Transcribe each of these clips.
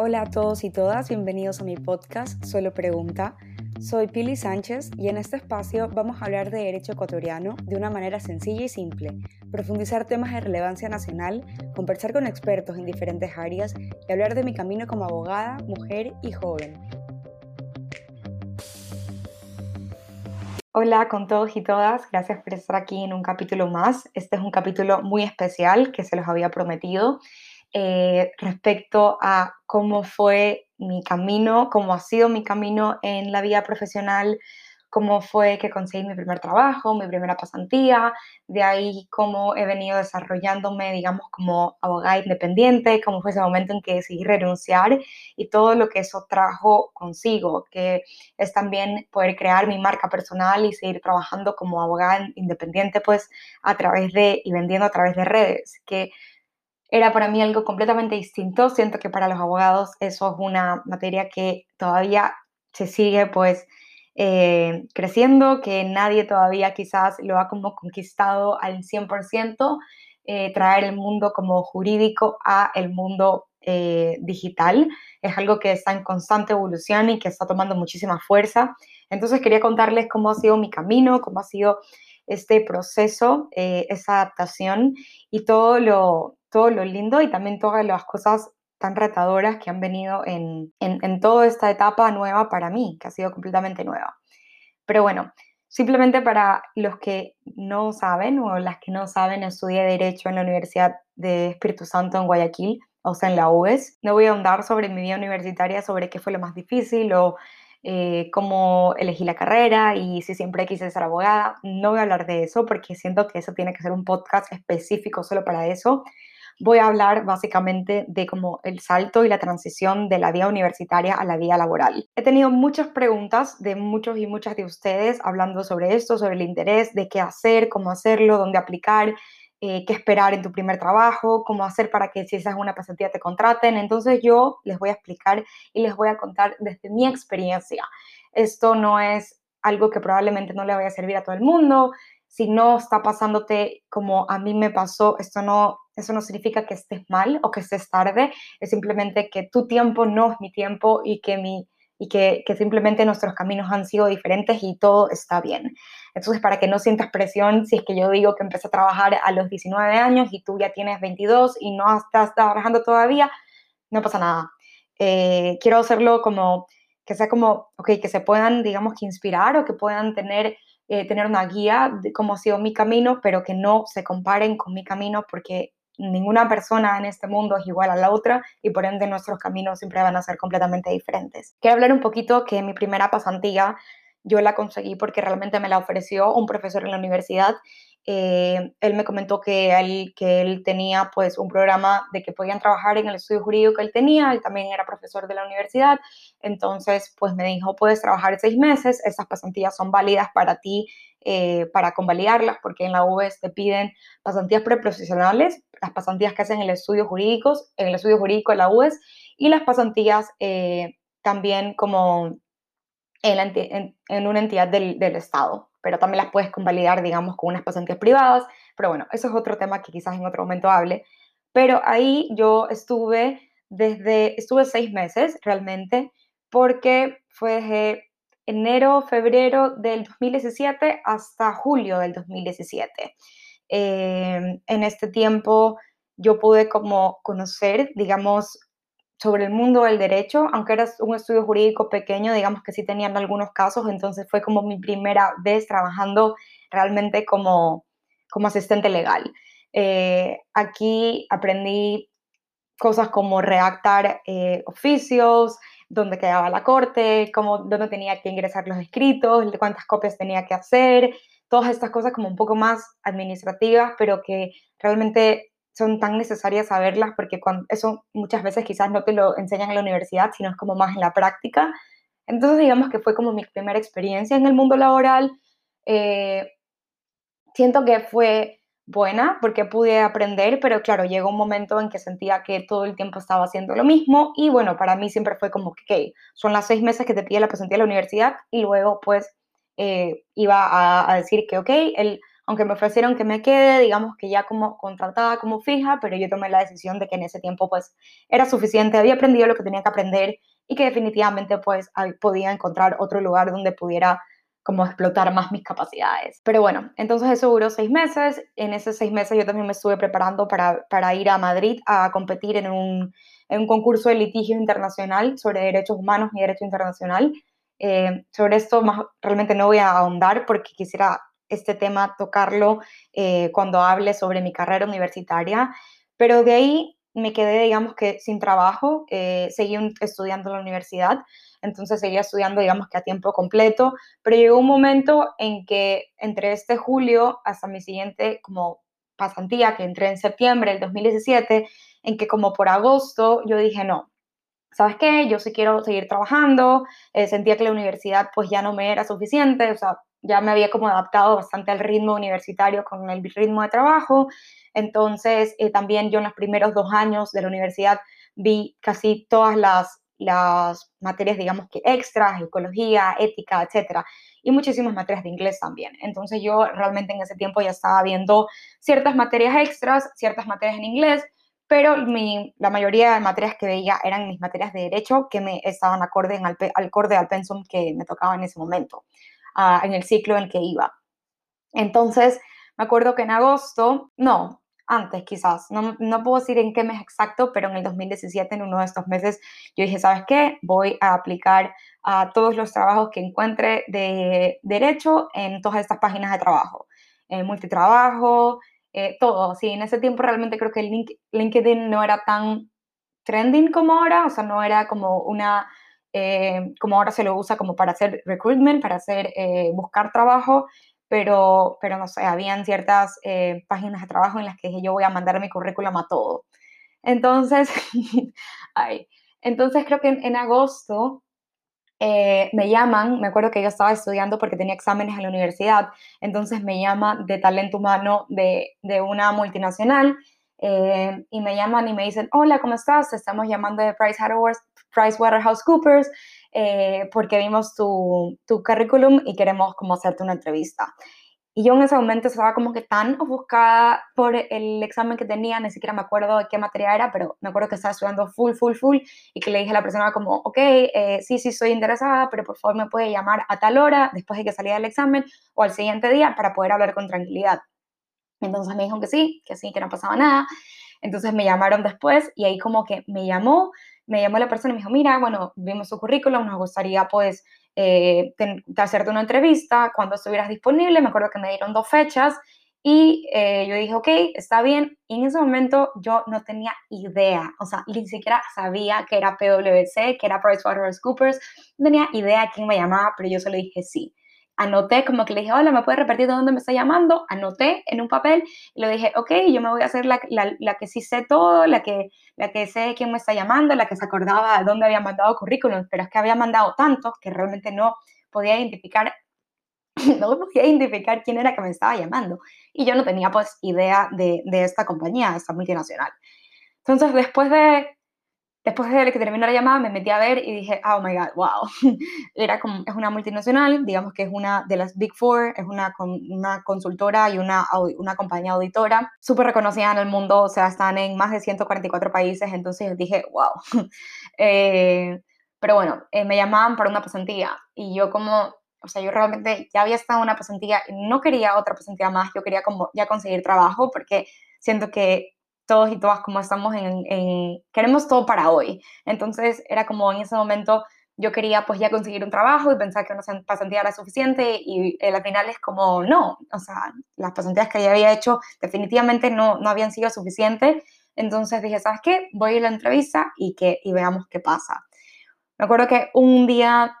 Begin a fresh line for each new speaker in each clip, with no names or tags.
Hola a todos y todas, bienvenidos a mi podcast Solo Pregunta. Soy Pili Sánchez y en este espacio vamos a hablar de derecho ecuatoriano de una manera sencilla y simple, profundizar temas de relevancia nacional, conversar con expertos en diferentes áreas y hablar de mi camino como abogada, mujer y joven. Hola con todos y todas, gracias por estar aquí en un capítulo más. Este es un capítulo muy especial que se los había prometido eh, respecto a cómo fue mi camino, cómo ha sido mi camino en la vida profesional, cómo fue que conseguí mi primer trabajo, mi primera pasantía, de ahí cómo he venido desarrollándome, digamos, como abogada independiente, cómo fue ese momento en que decidí renunciar y todo lo que eso trajo consigo, que es también poder crear mi marca personal y seguir trabajando como abogada independiente, pues a través de y vendiendo a través de redes, que era para mí algo completamente distinto. Siento que para los abogados eso es una materia que todavía se sigue pues eh, creciendo, que nadie todavía quizás lo ha como conquistado al 100%, eh, traer el mundo como jurídico a el mundo eh, digital. Es algo que está en constante evolución y que está tomando muchísima fuerza. Entonces quería contarles cómo ha sido mi camino, cómo ha sido este proceso, esa adaptación y todo lo, todo lo lindo y también todas las cosas tan retadoras que han venido en, en, toda esta etapa nueva para mí, que ha sido completamente nueva. Pero bueno, simplemente para los que no saben o las que no saben, estudié Derecho en la Universidad de Espíritu Santo en Guayaquil, o sea, en la UES. No voy a ahondar sobre mi vida universitaria, sobre qué fue lo más difícil o eh, cómo elegí la carrera y si siempre quise ser abogada. No voy a hablar de eso porque siento que eso tiene que ser un podcast específico solo para eso voy a hablar básicamente de cómo el salto y la transición de la vida universitaria a la vida laboral. He tenido muchas preguntas de muchos y muchas de ustedes hablando sobre esto, sobre el interés, de qué hacer, cómo hacerlo, dónde aplicar, eh, qué esperar en tu primer trabajo, cómo hacer para que si esa es una pasantía te contraten. Entonces yo les voy a explicar y les voy a contar desde mi experiencia. Esto no es algo que probablemente no le vaya a servir a todo el mundo. Si no está pasándote como a mí me pasó, esto no eso no significa que estés mal o que estés tarde, es simplemente que tu tiempo no es mi tiempo y que, mi, y que, que simplemente nuestros caminos han sido diferentes y todo está bien. Entonces, para que no sientas presión, si es que yo digo que empecé a trabajar a los 19 años y tú ya tienes 22 y no estás trabajando todavía, no pasa nada. Eh, quiero hacerlo como que sea como, ok, que se puedan, digamos, que inspirar o que puedan tener, eh, tener una guía de cómo ha sido mi camino, pero que no se comparen con mi camino porque ninguna persona en este mundo es igual a la otra y por ende nuestros caminos siempre van a ser completamente diferentes. Quiero hablar un poquito que mi primera pasantía yo la conseguí porque realmente me la ofreció un profesor en la universidad. Eh, él me comentó que él, que él tenía pues un programa de que podían trabajar en el estudio jurídico que él tenía, él también era profesor de la universidad, entonces pues me dijo, puedes trabajar seis meses, esas pasantías son válidas para ti eh, para convalidarlas, porque en la UES te piden pasantías preprofesionales, las pasantías que hacen en el estudio jurídicos, en el estudio jurídico de la UES, y las pasantías eh, también como en, una entidad del, del, Estado, pero también las puedes convalidar, digamos, con unas pasantías privadas, pero bueno, eso es otro tema que quizás en otro momento hable, pero ahí yo estuve desde, estuve seis meses realmente, porque fue desde enero, febrero del 2017 hasta julio del 2017. Em, en este tiempo yo pude como conocer, digamos, sobre el mundo del derecho, aunque era un estudio jurídico pequeño, digamos que sí tenían algunos casos, entonces fue como mi primera vez trabajando realmente como, como asistente legal. Eh, aquí aprendí cosas como redactar eh, oficios, dónde quedaba la corte, cómo, dónde tenía que ingresar los escritos, cuántas copias tenía que hacer, todas estas cosas como un poco más administrativas, pero que realmente son tan necesarias saberlas porque cuando, eso muchas veces quizás no te lo enseñan en la universidad, sino es como más en la práctica. Entonces digamos que fue como mi primera experiencia en el mundo laboral. Eh, siento que fue buena porque pude aprender, pero claro, llegó un momento en que sentía que todo el tiempo estaba haciendo lo mismo y bueno, para mí siempre fue como que, son las seis meses que te pide la pasantía de la universidad y luego pues eh, iba a, decir que, ok, el, aunque me ofrecieron que me quede, digamos que ya como contratada como fija, pero yo tomé la decisión de que en ese tiempo pues era suficiente, había aprendido lo que tenía que aprender y que definitivamente pues podía encontrar otro lugar donde pudiera como explotar más mis capacidades. Pero bueno, entonces eso duró seis meses. En esos seis meses yo también me estuve preparando para, para ir a Madrid a competir en un, en un concurso de litigio internacional sobre derechos humanos y derecho internacional. Eh, sobre esto más, realmente no voy a ahondar porque quisiera este tema tocarlo eh, cuando hable sobre mi carrera universitaria, pero de ahí me quedé, digamos que sin trabajo, eh, seguí estudiando en la universidad, entonces seguía estudiando, digamos que a tiempo completo, pero llegó un momento en que entre este julio hasta mi siguiente como pasantía, que entré en septiembre del 2017, en que como por agosto yo dije, no, ¿sabes qué? Yo sí quiero seguir trabajando, eh, sentía que la universidad pues ya no me era suficiente, o sea, ya me había como adaptado bastante al ritmo universitario con el ritmo de trabajo, entonces eh, también yo en los primeros dos años de la universidad vi casi todas las, las materias, digamos que extras, ecología, ética, etcétera, y muchísimas materias de inglés también. Entonces yo realmente en ese tiempo ya estaba viendo ciertas materias extras, ciertas materias en inglés, pero la mayoría de materias que veía eran mis materias de derecho que me estaban acorde, en al, acorde al pensum que me tocaba en ese momento, uh, en el ciclo en el que iba. Entonces, me acuerdo que en agosto, no, antes quizás, no, no, puedo decir en qué mes exacto, pero en el 2017, en uno de estos meses, yo dije, ¿sabes qué? Voy a aplicar a todos los trabajos que encuentre de derecho en todas estas páginas de trabajo. En multitrabajo, eh, todo. Sí, en ese tiempo realmente creo que el LinkedIn no era tan trending como ahora, o sea, no era como una, eh, como ahora se lo usa como para hacer recruitment, para hacer, eh, buscar trabajo, pero, pero no sé, habían ciertas páginas de trabajo en las que dije, yo voy a mandar mi currículum a todo. Entonces, ay, entonces creo que en agosto eh, me llaman, me acuerdo que yo estaba estudiando porque tenía exámenes en la universidad, entonces me llama de talento humano de, de una multinacional eh, y me llaman y me dicen, hola, ¿cómo estás? Estamos llamando de PricewaterhouseCoopers eh, porque vimos tu, tu currículum y queremos como hacerte una entrevista. Y yo en ese momento estaba como que tan ofuscada por el examen que tenía, ni siquiera me acuerdo de qué materia era, pero me acuerdo que estaba estudiando full, full, full, y que le dije a la persona como, ok, eh, sí, sí, soy interesada, pero por favor me puede llamar a tal hora, después de que salía del examen, o al siguiente día, para poder hablar con tranquilidad. Entonces me dijo que sí, que sí, que no pasaba nada. Entonces me llamaron después y ahí como que me llamó, me llamó la persona y me dijo, mira, bueno, vimos su currículum, nos gustaría pues eh, hacerte una entrevista cuando estuvieras disponible. Me acuerdo que me dieron dos fechas y eh, yo dije, ok, está bien. Y en ese momento yo no tenía idea, o sea, ni siquiera sabía que era PwC, que era PricewaterhouseCoopers, no tenía idea quién me llamaba, pero yo solo dije sí anoté como que le dije, hola, ¿me puedes repetir de dónde me está llamando? Anoté en un papel y le dije, ok, yo me voy a hacer la, la, que sí sé todo, la que, la que sé quién me está llamando, la que se acordaba de dónde había mandado currículum, pero es que había mandado tantos que realmente no podía identificar, no podía identificar quién era que me estaba llamando. Y yo no tenía pues idea de, de esta compañía, esta multinacional. Entonces, después de Después de que terminó la llamada, me metí a ver y dije, oh my God, wow. Era como, es una multinacional, digamos que es una de las Big Four, es una, una consultora y una, una compañía auditora, súper reconocida en el mundo, o sea, están en más de 144 países, entonces dije, wow. Eh, pero bueno, eh, me llamaban para una pasantía y yo como, o sea, yo realmente ya había estado en una pasantía no quería otra pasantía más, yo quería como ya conseguir trabajo porque siento que todos y todas como estamos en, queremos todo para hoy. Entonces era como en ese momento yo quería pues ya conseguir un trabajo y pensar que una pasantía era suficiente y eh, al final es como no, o sea, las pasantías que ya había hecho definitivamente no, no habían sido suficientes. Entonces dije, ¿sabes qué? Voy a la entrevista y, que, y veamos qué pasa. Me acuerdo que un día,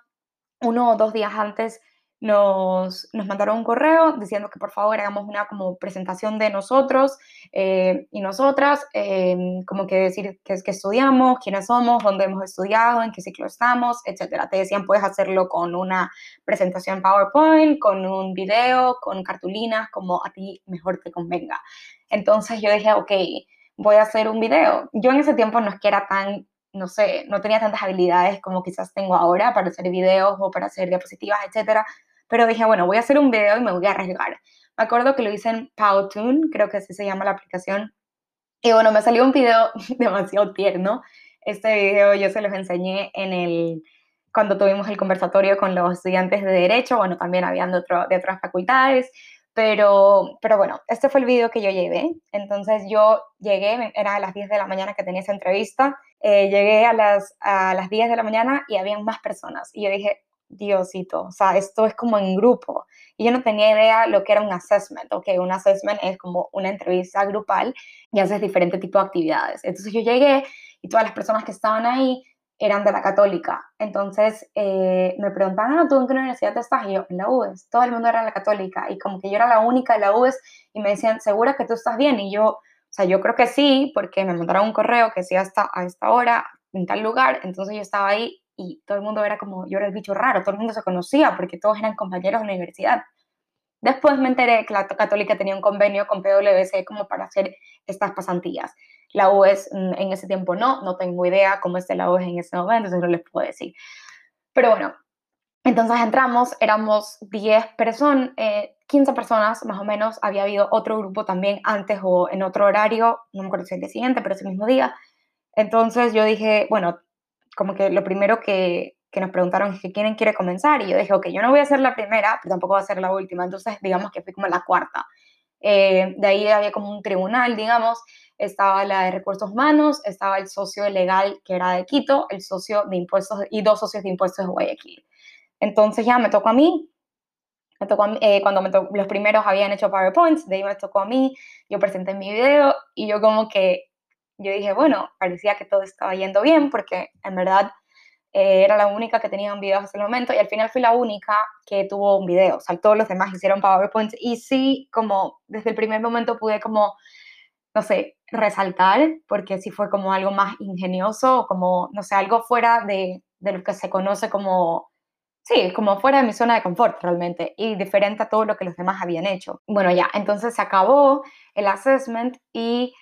uno o dos días antes, nos, nos, mandaron un correo diciendo que por favor hagamos una como presentación de nosotros eh, y nosotras, eh, como que decir qué es que estudiamos, quiénes somos, dónde hemos estudiado, en qué ciclo estamos, etcétera. Te decían puedes hacerlo con una presentación PowerPoint, con un video, con cartulinas, como a ti mejor te convenga. Entonces yo dije, ok, voy a hacer un video. Yo en ese tiempo no es que era tan no sé, no tenía tantas habilidades como quizás tengo ahora para hacer videos o para hacer diapositivas, etcétera pero dije, bueno, voy a hacer un video y me voy a arriesgar. Me acuerdo que lo hice en Powtoon, creo que así se llama la aplicación, y bueno, me salió un video demasiado tierno. Este video yo se los enseñé en el, cuando tuvimos el conversatorio con los estudiantes de Derecho, bueno, también habían de, otro, de otras facultades, pero, pero bueno, este fue el video que yo llevé. Entonces yo llegué, era a las 10 de la mañana que tenía esa entrevista, eh, llegué a las, a las 10 de la mañana y habían más personas. Y yo dije, Diosito, o sea, esto es como en grupo. Y yo no tenía idea lo que era un assessment, ok, un assessment es como una entrevista grupal y haces diferentes tipos de actividades. Entonces yo llegué y todas las personas que estaban ahí eran de la católica. Entonces eh, me preguntaban, ¿tú en qué universidad estás? Y yo, en la UES. Todo el mundo era la católica y como que yo era la única de la UES y me decían, ¿segura que tú estás bien? Y yo, o sea, yo creo que sí, porque me mandaron un correo que sí hasta a esta hora, en tal lugar. Entonces yo estaba ahí y todo el mundo era como, yo era el bicho raro, todo el mundo se conocía porque todos eran compañeros de la universidad. Después me enteré que la Católica tenía un convenio con PwC como para hacer estas pasantías. La UES mm, en ese tiempo no, no tengo idea cómo esté la UES en ese momento, entonces no les puedo decir. Pero bueno, entonces entramos, éramos 10 personas, 15 personas más o menos, había habido otro grupo también antes o en otro horario, no me acuerdo si el día siguiente, pero ese mismo día. Entonces yo dije, bueno, como que lo primero que, que nos preguntaron es que quién quiere comenzar y yo dije, ok, yo no voy a ser la primera, pero tampoco voy a ser la última, entonces digamos que fui como la cuarta. Eh, de ahí había como un tribunal, digamos, estaba la de recursos humanos, estaba el socio legal que era de Quito, el socio de impuestos y dos socios de impuestos de Guayaquil. Entonces ya me tocó a mí, me tocó eh, cuando me los primeros habían hecho PowerPoints, de ahí me tocó a mí, yo presenté mi video y yo como que yo dije, bueno, parecía que todo estaba yendo bien porque en verdad eh, era la única que tenía un video hasta el momento y al final fui la única que tuvo un video. O sea, todos los demás hicieron PowerPoint y sí, como desde el primer momento pude como, no sé, resaltar porque sí fue como algo más ingenioso, como, no sé, algo fuera de, de lo que se conoce como, sí, como fuera de mi zona de confort realmente y diferente a todo lo que los demás habían hecho. Bueno, ya, entonces se acabó el assessment y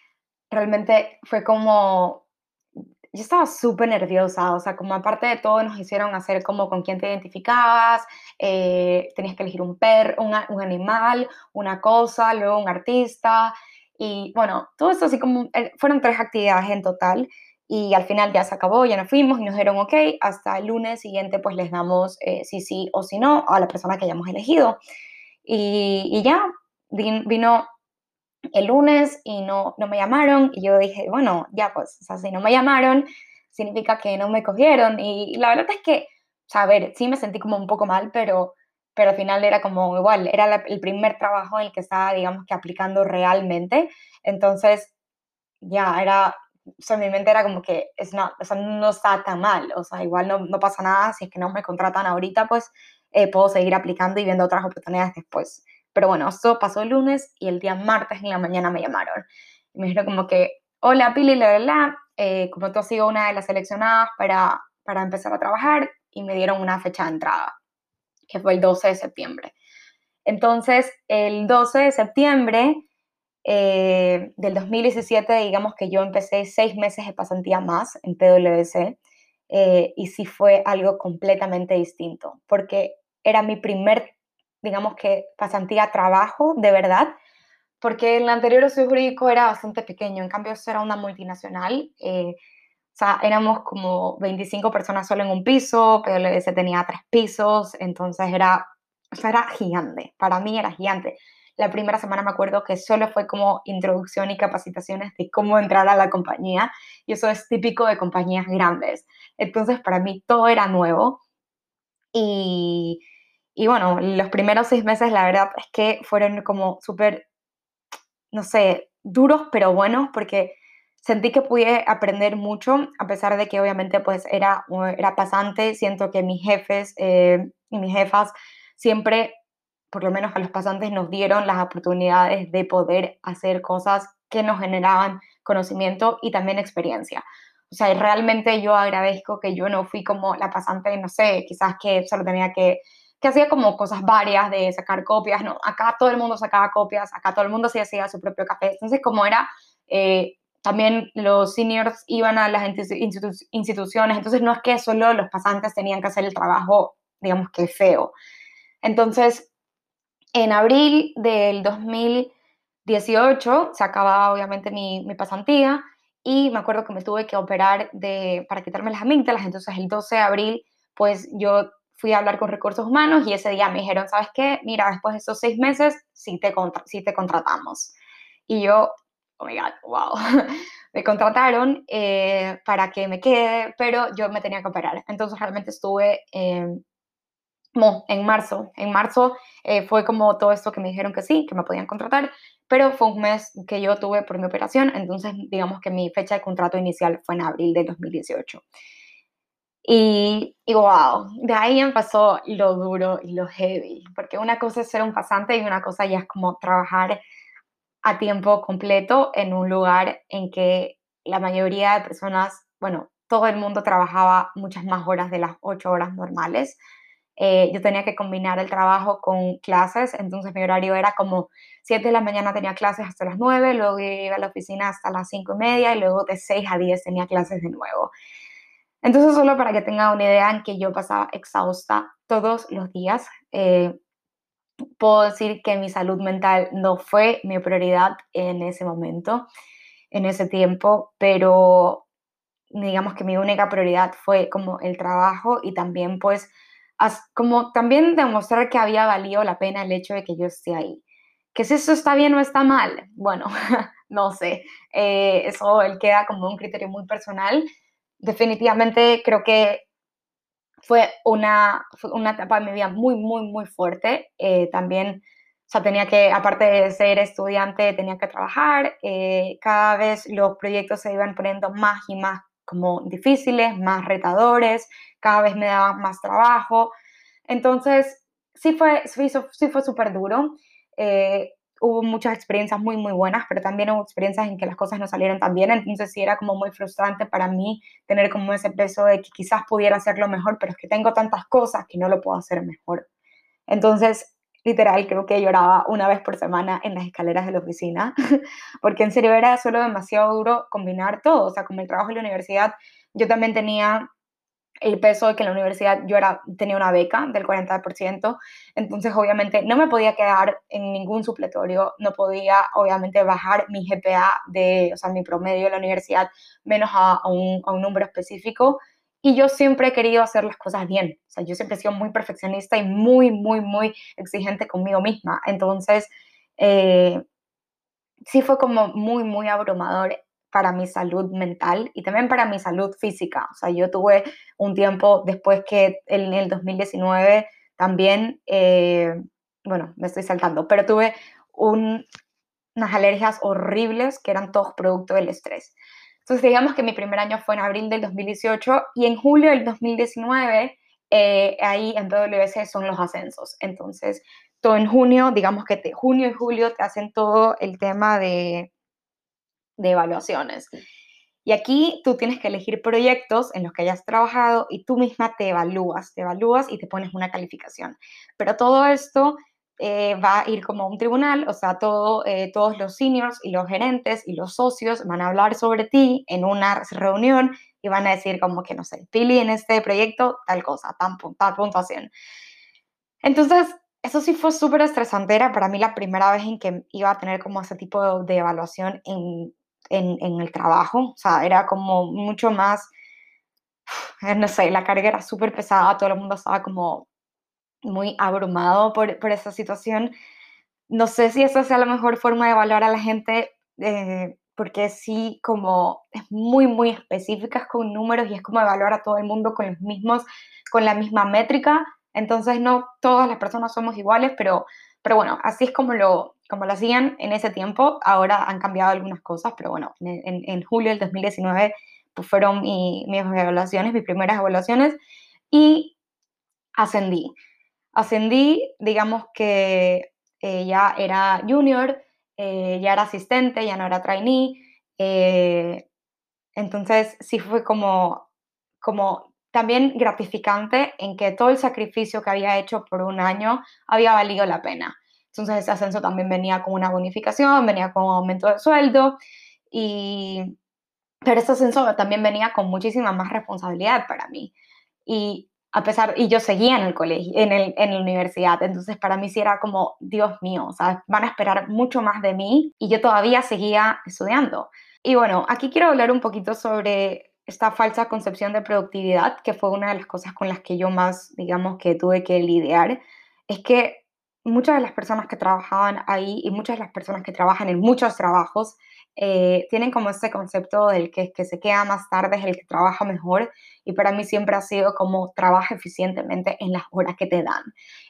realmente fue como, yo estaba súper nerviosa, o sea, como aparte de todo nos hicieron hacer como con quién te identificabas, eh, tenías que elegir un perro, un, un, animal, una cosa, luego un artista, y bueno, todo eso así como, eh, fueron tres actividades en total, y al final ya se acabó, ya nos fuimos y nos dieron ok, hasta el lunes siguiente pues les damos eh, sí o si no a la persona que hayamos elegido. Y, y ya vino el lunes y no, no me llamaron. Y yo dije, bueno, ya pues, o sea, si no me llamaron, significa que no me cogieron y, la verdad es que, o sea, a ver, sí me sentí como un poco mal, pero, pero al final era como igual, era el primer trabajo en el que estaba, digamos, que aplicando realmente, entonces ya era, o sea, mi mente era como que es no, o sea, no está tan mal, o sea, igual no, no, pasa nada, si es que no me contratan ahorita, pues eh, puedo seguir aplicando y viendo otras oportunidades después. Pero bueno, eso pasó el lunes y el día martes en la mañana me llamaron. me dijeron como que, hola Pili, la verdad, eh, como tú has sido una de las seleccionadas para, para empezar a trabajar y me dieron una fecha de entrada, que fue el 12 de septiembre. Entonces, el 12 de septiembre eh, del 2017, digamos que yo empecé seis meses de pasantía más en PwC eh, y sí fue algo completamente distinto, porque era mi primer digamos que pasantía trabajo de verdad, porque el anterior estudio jurídico era bastante pequeño, en cambio eso era una multinacional, eh, o sea, éramos como 25 personas solo en un piso, PwC tenía tres pisos, entonces era, o sea, era gigante, para mí era gigante. La primera semana me acuerdo que solo fue como introducción y capacitaciones de cómo entrar a la compañía, y eso es típico de compañías grandes. Entonces, para mí todo era nuevo. Y, y bueno, los primeros seis meses la verdad es que fueron como súper, no sé, duros pero buenos porque sentí que pude aprender mucho, a pesar de que obviamente pues era, era pasante, siento que mis jefes eh, y mis jefas siempre, por lo menos a los pasantes, nos dieron las oportunidades de poder hacer cosas que nos generaban conocimiento y también experiencia. O sea, realmente yo agradezco que yo no fui como la pasante, no sé, quizás que solo tenía que que hacía como cosas varias de sacar copias, ¿no? Acá todo el mundo sacaba copias, acá todo el mundo se hacía su propio café. Entonces, como era, eh, también los seniors iban a las instituciones, entonces no es que solo los pasantes tenían que hacer el trabajo, digamos que feo. Entonces, en abril del 2018 se acaba obviamente mi, mi pasantía y me acuerdo que me tuve que operar de, para quitarme las amígdalas, entonces el 12 de abril pues yo fui a hablar con recursos humanos y ese día me dijeron, ¿sabes qué? Mira, después de esos seis meses sí te, sí te contratamos. Y yo, oh my God, wow, me contrataron eh, para que me quede, pero yo me tenía que operar. Entonces realmente estuve eh, en marzo. En marzo eh, fue como todo esto que me dijeron que sí, que me podían contratar, pero fue un mes que yo tuve por mi operación, entonces digamos que mi fecha de contrato inicial fue en abril de 2018. Y, y, wow, de ahí empezó lo duro y lo heavy, porque una cosa es ser un pasante y una cosa ya es como trabajar a tiempo completo en un lugar en que la mayoría de personas, bueno, todo el mundo trabajaba muchas más horas de las ocho horas normales. Eh, yo tenía que combinar el trabajo con clases, entonces mi horario era como 7 de la mañana tenía clases hasta las 9, luego iba a la oficina hasta las 5 y media y luego de 6 a 10 tenía clases de nuevo. Entonces, solo para que tenga una idea en que yo pasaba exhausta todos los días, eh, puedo decir que mi salud mental no fue mi prioridad en ese momento, en ese tiempo, pero digamos que mi única prioridad fue como el trabajo y también pues como también demostrar que había valido la pena el hecho de que yo esté ahí. Que si eso está bien o está mal, bueno, no sé, eh, eso él queda como un criterio muy personal. Definitivamente creo que fue una, una etapa de mi vida muy, muy, muy fuerte. Eh, también, o sea, tenía que, aparte de ser estudiante, tenía que trabajar. Eh, cada vez los proyectos se iban poniendo más y más como difíciles, más retadores, cada vez me daban más trabajo. Entonces, sí fue sí, sí fue súper duro. Eh, hubo muchas experiencias muy, muy buenas, pero también hubo experiencias en que las cosas no salieron tan bien, entonces sí era como muy frustrante para mí tener como ese peso de que quizás pudiera hacerlo mejor, pero es que tengo tantas cosas que no lo puedo hacer mejor. Entonces, literal, creo que lloraba una vez por semana en las escaleras de la oficina, porque en serio era solo demasiado duro combinar todo, o sea, como el trabajo y la universidad, yo también tenía el peso de que en la universidad yo era, tenía una beca del 40%, entonces obviamente no me podía quedar en ningún supletorio, no podía obviamente bajar mi GPA de, o sea, mi promedio de la universidad menos a, un, a un número específico. Y yo siempre he querido hacer las cosas bien, o sea, yo siempre he sido muy perfeccionista y muy, muy, muy exigente conmigo misma. Entonces, eh, sí fue como muy, muy abrumador para mi salud mental y también para mi salud física. O sea, yo tuve un tiempo después que en el 2019 también, eh, bueno, me estoy saltando, pero tuve unas alergias horribles que eran todos producto del estrés. Entonces, digamos que mi primer año fue en abril del 2018 y en julio del 2019, eh, ahí en PwC son los ascensos. Entonces, todo en junio, digamos que de junio y julio te hacen todo el tema de de evaluaciones. Y aquí tú tienes que elegir proyectos en los que hayas trabajado y tú misma te evalúas, te evalúas y te pones una calificación. Pero todo esto eh, va a ir como a un tribunal, o sea, todo, eh, todos los seniors y los gerentes y los socios van a hablar sobre ti en una reunión y van a decir como que, no sé, Pili en este proyecto, tal cosa, tal, tal puntuación. Entonces, eso sí fue súper estresante, era para mí la primera vez en que iba a tener como ese tipo de evaluación en en, el trabajo, o sea, era como mucho más, no sé, la carga era súper pesada, todo el mundo estaba como muy abrumado por, por, esa situación. No sé si esa sea la mejor forma de evaluar a la gente, eh, porque sí, como es muy, muy específicas con números y es como evaluar a todo el mundo con los mismos, con la misma métrica. Entonces, no todas las personas somos iguales, pero, pero bueno, así es como lo, como lo hacían en ese tiempo, ahora han cambiado algunas cosas, pero bueno, en, julio del 2019 pues fueron mis evaluaciones, mis primeras evaluaciones, y ascendí. Ascendí, digamos que eh, ya era junior, eh, ya era asistente, ya no era trainee, eh, entonces sí fue como, como también gratificante en que todo el sacrificio que había hecho por un año había valido la pena. Entonces ese ascenso también venía con una bonificación, venía con un aumento de sueldo, y, pero ese ascenso también venía con muchísima más responsabilidad para mí. Y a pesar, y yo seguía en el colegio, en, el, en la universidad, entonces para mí sí era como, Dios mío, o sea, van a esperar mucho más de mí y yo todavía seguía estudiando. Y bueno, aquí quiero hablar un poquito sobre esta falsa concepción de productividad, que fue una de las cosas con las que yo más, digamos, que tuve que lidiar, es que muchas de las personas que trabajaban ahí y muchas de las personas que trabajan en muchos trabajos eh, tienen como ese concepto del que, se queda más tarde es el que trabaja mejor y para mí siempre ha sido como trabaja eficientemente en las horas que te dan.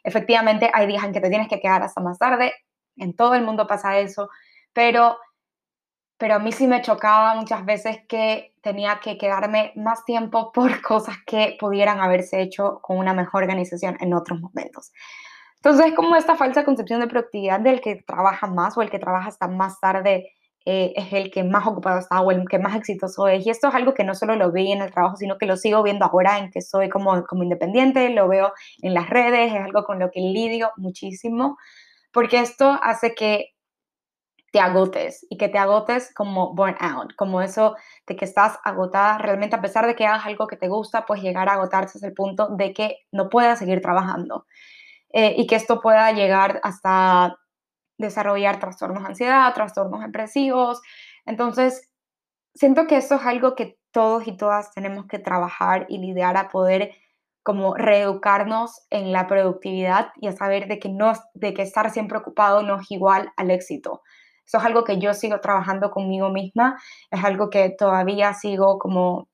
Efectivamente, hay días en que te tienes que quedar hasta más tarde, en todo el mundo pasa eso, pero, pero a mí sí me chocaba muchas veces que tenía que quedarme más tiempo por cosas que pudieran haberse hecho con una mejor organización en otros momentos. Entonces, es como esta falsa concepción de productividad del que trabaja más o el que trabaja hasta más tarde eh, es el que más ocupado está o el que más exitoso es. Y esto es algo que no solo lo vi en el trabajo, sino que lo sigo viendo ahora en que soy como, como independiente, lo veo en las redes, es algo con lo que lidio muchísimo, porque esto hace que te agotes y que te agotes como burnout, como eso de que estás agotada realmente a pesar de que hagas algo que te gusta, pues llegar a agotarse es el punto de que no puedas seguir trabajando eh, y que esto pueda llegar hasta desarrollar trastornos de ansiedad, trastornos depresivos. Entonces, siento que eso es algo que todos y todas tenemos que trabajar y lidiar a poder como reeducarnos en la productividad y a saber de que, no, de que estar siempre ocupado no es igual al éxito. Eso es algo que yo sigo trabajando conmigo misma, es algo que todavía sigo como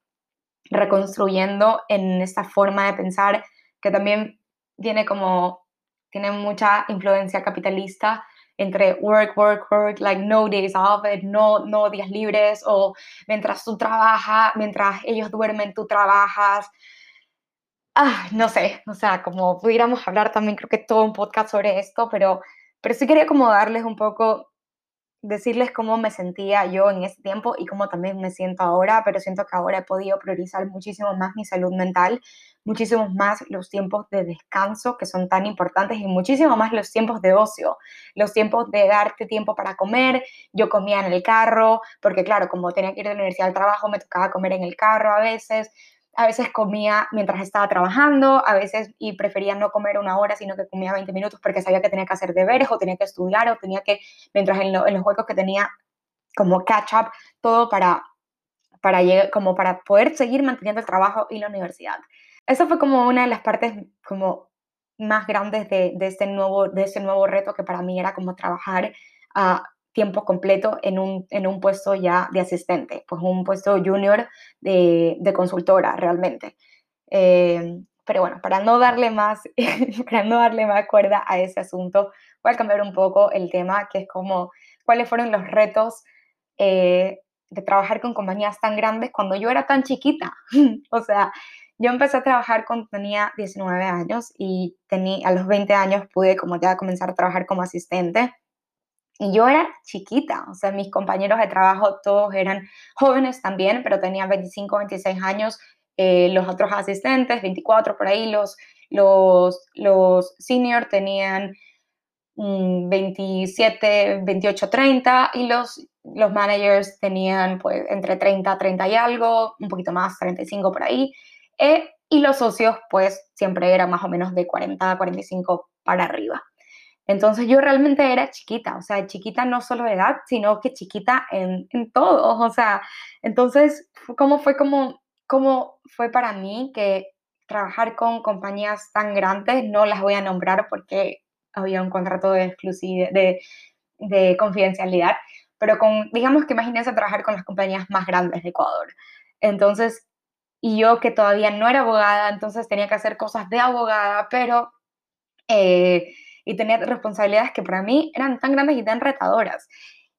reconstruyendo en esta forma de pensar que también tiene como, tiene mucha influencia capitalista entre work, work, work, like no days off, no, no días libres, o mientras tú trabajas, mientras ellos duermen, tú trabajas. Ah, no sé, o sea, como pudiéramos hablar también, creo que todo un podcast sobre esto, pero, pero sí quería como darles un poco decirles cómo me sentía yo en ese tiempo y cómo también me siento ahora, pero siento que ahora he podido priorizar muchísimo más mi salud mental, muchísimo más los tiempos de descanso que son tan importantes y muchísimo más los tiempos de ocio, los tiempos de darte tiempo para comer. Yo comía en el carro, porque claro, como tenía que ir de la universidad al trabajo, me tocaba comer en el carro a veces a veces comía mientras estaba trabajando, a veces y prefería no comer una hora, sino que comía 20 minutos porque sabía que tenía que hacer deberes o tenía que estudiar o tenía que, mientras en, los huecos que tenía como catch up, todo para, para, como para poder seguir manteniendo el trabajo y la universidad. Eso fue como una de las partes como más grandes de, de, este, nuevo, de este nuevo reto que para mí era como trabajar a tiempo completo en un, en un puesto ya de asistente, pues un puesto junior de, consultora realmente. Eh, pero bueno, para no darle más, para no darle más cuerda a ese asunto, voy a cambiar un poco el tema, que es como cuáles fueron los retos eh, de trabajar con compañías tan grandes cuando yo era tan chiquita. o sea, yo empecé a trabajar cuando tenía 19 años y tenía, a los 20 años pude como ya comenzar a trabajar como asistente. Y yo era chiquita, o sea, mis compañeros de trabajo todos eran jóvenes también, pero tenían 25, 26 años, eh, los otros asistentes, 24 por ahí, los, los, los tenían 27, 28, 30 y los, los managers tenían pues entre 30, 30 y algo, un poquito más, 35 por ahí. Eh, y los socios pues siempre eran más o menos de 40, 45 para arriba. Entonces yo realmente era chiquita, o sea, chiquita no solo de edad, sino que chiquita en, en todo, o sea, entonces, ¿cómo fue como, cómo fue para mí que trabajar con compañías tan grandes, no las voy a nombrar porque había un contrato de exclusividad, de, de confidencialidad, pero con, digamos que imagínense trabajar con las compañías más grandes de Ecuador. Entonces, y yo que todavía no era abogada, entonces tenía que hacer cosas de abogada, pero... Eh, y tenía responsabilidades que para mí eran tan grandes y tan retadoras.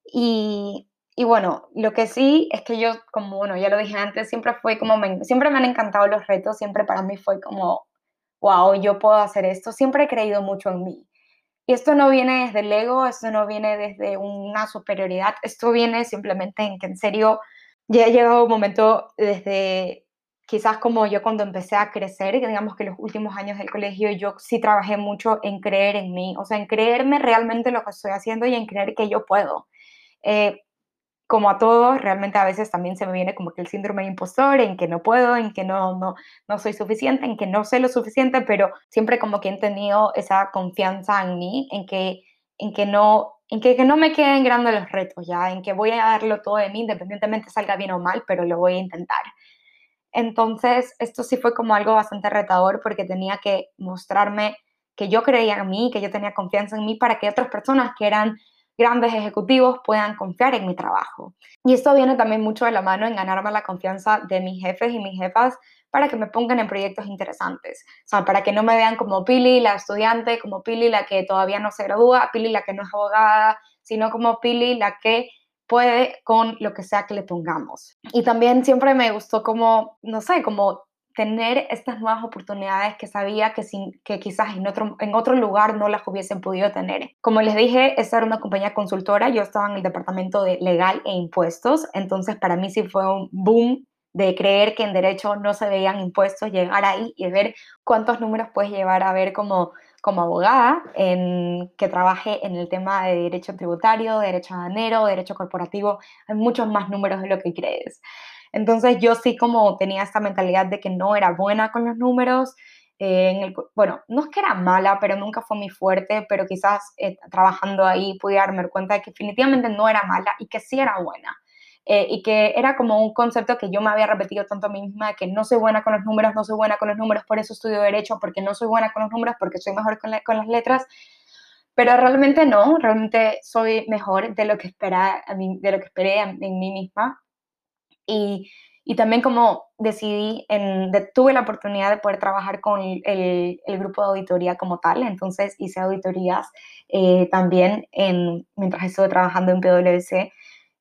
Y, y bueno, lo que sí es que yo, como bueno, ya lo dije antes, siempre fue como, me, siempre me han encantado los retos, siempre para mí fue como, wow, yo puedo hacer esto, siempre he creído mucho en mí. Y esto no viene desde el ego, esto no viene desde una superioridad, esto viene simplemente en que en serio ya ha llegado un momento desde quizás como yo cuando empecé a crecer, digamos que los últimos años del colegio yo sí trabajé mucho en creer en mí, o sea, en creerme realmente lo que estoy haciendo y en creer que yo puedo. Eh, como a todos, realmente a veces también se me viene como que el síndrome de impostor, en que no puedo, en que no, no, no soy suficiente, en que no sé lo suficiente, pero siempre como que he tenido esa confianza en mí, en que, en que no en que, que, no me queden grandes los retos, ya, en que voy a darlo todo de mí, independientemente salga bien o mal, pero lo voy a intentar. Entonces, esto sí fue como algo bastante retador porque tenía que mostrarme que yo creía en mí, que yo tenía confianza en mí para que otras personas que eran grandes ejecutivos puedan confiar en mi trabajo. Y esto viene también mucho de la mano en ganarme la confianza de mis jefes y mis jefas para que me pongan en proyectos interesantes. O sea, para que no me vean como Pili, la estudiante, como Pili, la que todavía no se gradúa, Pili, la que no es abogada, sino como Pili, la que puede con lo que sea que le pongamos. Y también siempre me gustó como, no sé, como tener estas nuevas oportunidades que sabía que, sin, que quizás en otro, en otro lugar no las hubiesen podido tener. Como les dije, esta era una compañía consultora, yo estaba en el departamento de legal e impuestos, entonces para mí sí fue un boom de creer que en derecho no se veían impuestos, llegar ahí y ver cuántos números puedes llevar a ver como, como abogada, en, que trabaje en el tema de derecho tributario, derecho aduanero, derecho corporativo, hay muchos más números de lo que crees. Entonces yo sí como tenía esta mentalidad de que no era buena con los números. Eh, en el, bueno, no es que era mala, pero nunca fue muy fuerte, pero quizás eh, trabajando ahí pude darme cuenta de que definitivamente no era mala y que sí era buena. Eh, y que era como un concepto que yo me había repetido tanto a mí misma, que no soy buena con los números, no soy buena con los números, por eso estudio derecho, porque no soy buena con los números, porque soy mejor con, con las letras, pero realmente no, realmente soy mejor de lo que, espera, de lo que esperé en mí misma. Y, y también como decidí, en, tuve la oportunidad de poder trabajar con el, el, grupo de auditoría como tal, entonces hice auditorías eh, también en, mientras estuve trabajando en PwC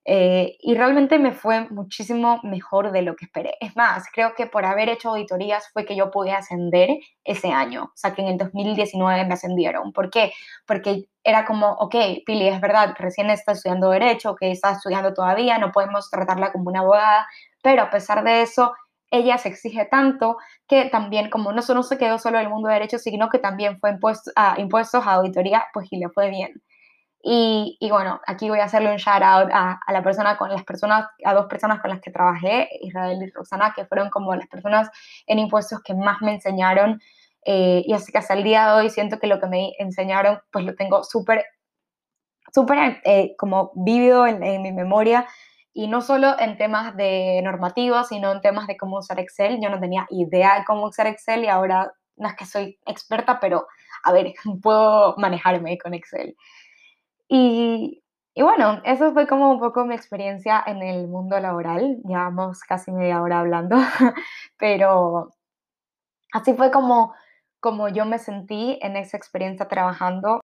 eh, y realmente me fue muchísimo mejor de lo que esperé. Es más, creo que por haber hecho auditorías fue que yo pude ascender ese año. O sea, que en el 2019 me ascendieron. ¿Por qué? Porque era como, ok, Pili, es verdad, recién está estudiando Derecho, que está estudiando todavía, no podemos tratarla como una abogada, pero a pesar de eso, ella se exige tanto que también, como no solo se quedó solo en el mundo de Derecho, sino que también fue impuesto, a impuestos a auditoría, pues y le fue bien. Y, bueno, aquí voy a hacerle un shout out a, la persona con las personas, a dos personas con las que trabajé, Israel y Roxana, que fueron como las personas en impuestos que más me enseñaron. Eh, y así que hasta el día de hoy siento que lo que me enseñaron, pues lo tengo súper, súper eh, como vivido en, en, mi memoria. Y no solo en temas de normativos, sino en temas de cómo usar Excel. Yo no tenía idea de cómo usar Excel y ahora no es que soy experta, pero a ver, puedo manejarme con Excel. Y, bueno, eso fue como un poco mi experiencia en el mundo laboral. Llevamos casi media hora hablando, pero así fue como, como yo me sentí en esa experiencia trabajando.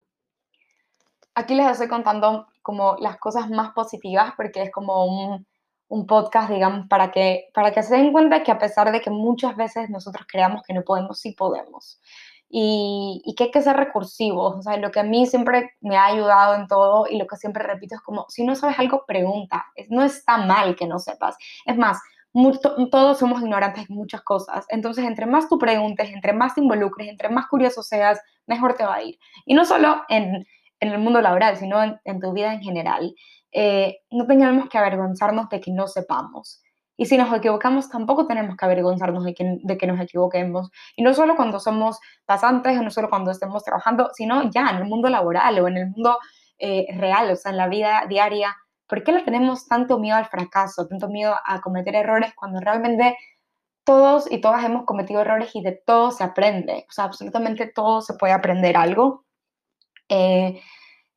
Aquí les estoy contando como las cosas más positivas porque es como un, un podcast, digamos, para que, para que se den cuenta que a pesar de que muchas veces nosotros creamos que no podemos, sí podemos y, que hay que ser recursivos. O sea, lo que a mí siempre me ha ayudado en todo y lo que siempre repito es como, si no sabes algo, pregunta. No está mal que no sepas. Es más, todos somos ignorantes en muchas cosas. Entonces, entre más tú preguntes, entre más te involucres, entre más curioso seas, mejor te va a ir. Y no solo en, en el mundo laboral, sino en, tu vida en general. Eh, no tengamos que avergonzarnos de que no sepamos. Y si nos equivocamos, tampoco tenemos que avergonzarnos de que, de que nos equivoquemos. Y no solo cuando somos pasantes, o no solo cuando estemos trabajando, sino ya en el mundo laboral o en el mundo eh, real, o sea, en la vida diaria. ¿Por qué le tenemos tanto miedo al fracaso, tanto miedo a cometer errores cuando realmente todos y todas hemos cometido errores y de todo se aprende? O sea, absolutamente todo se puede aprender algo. Eh,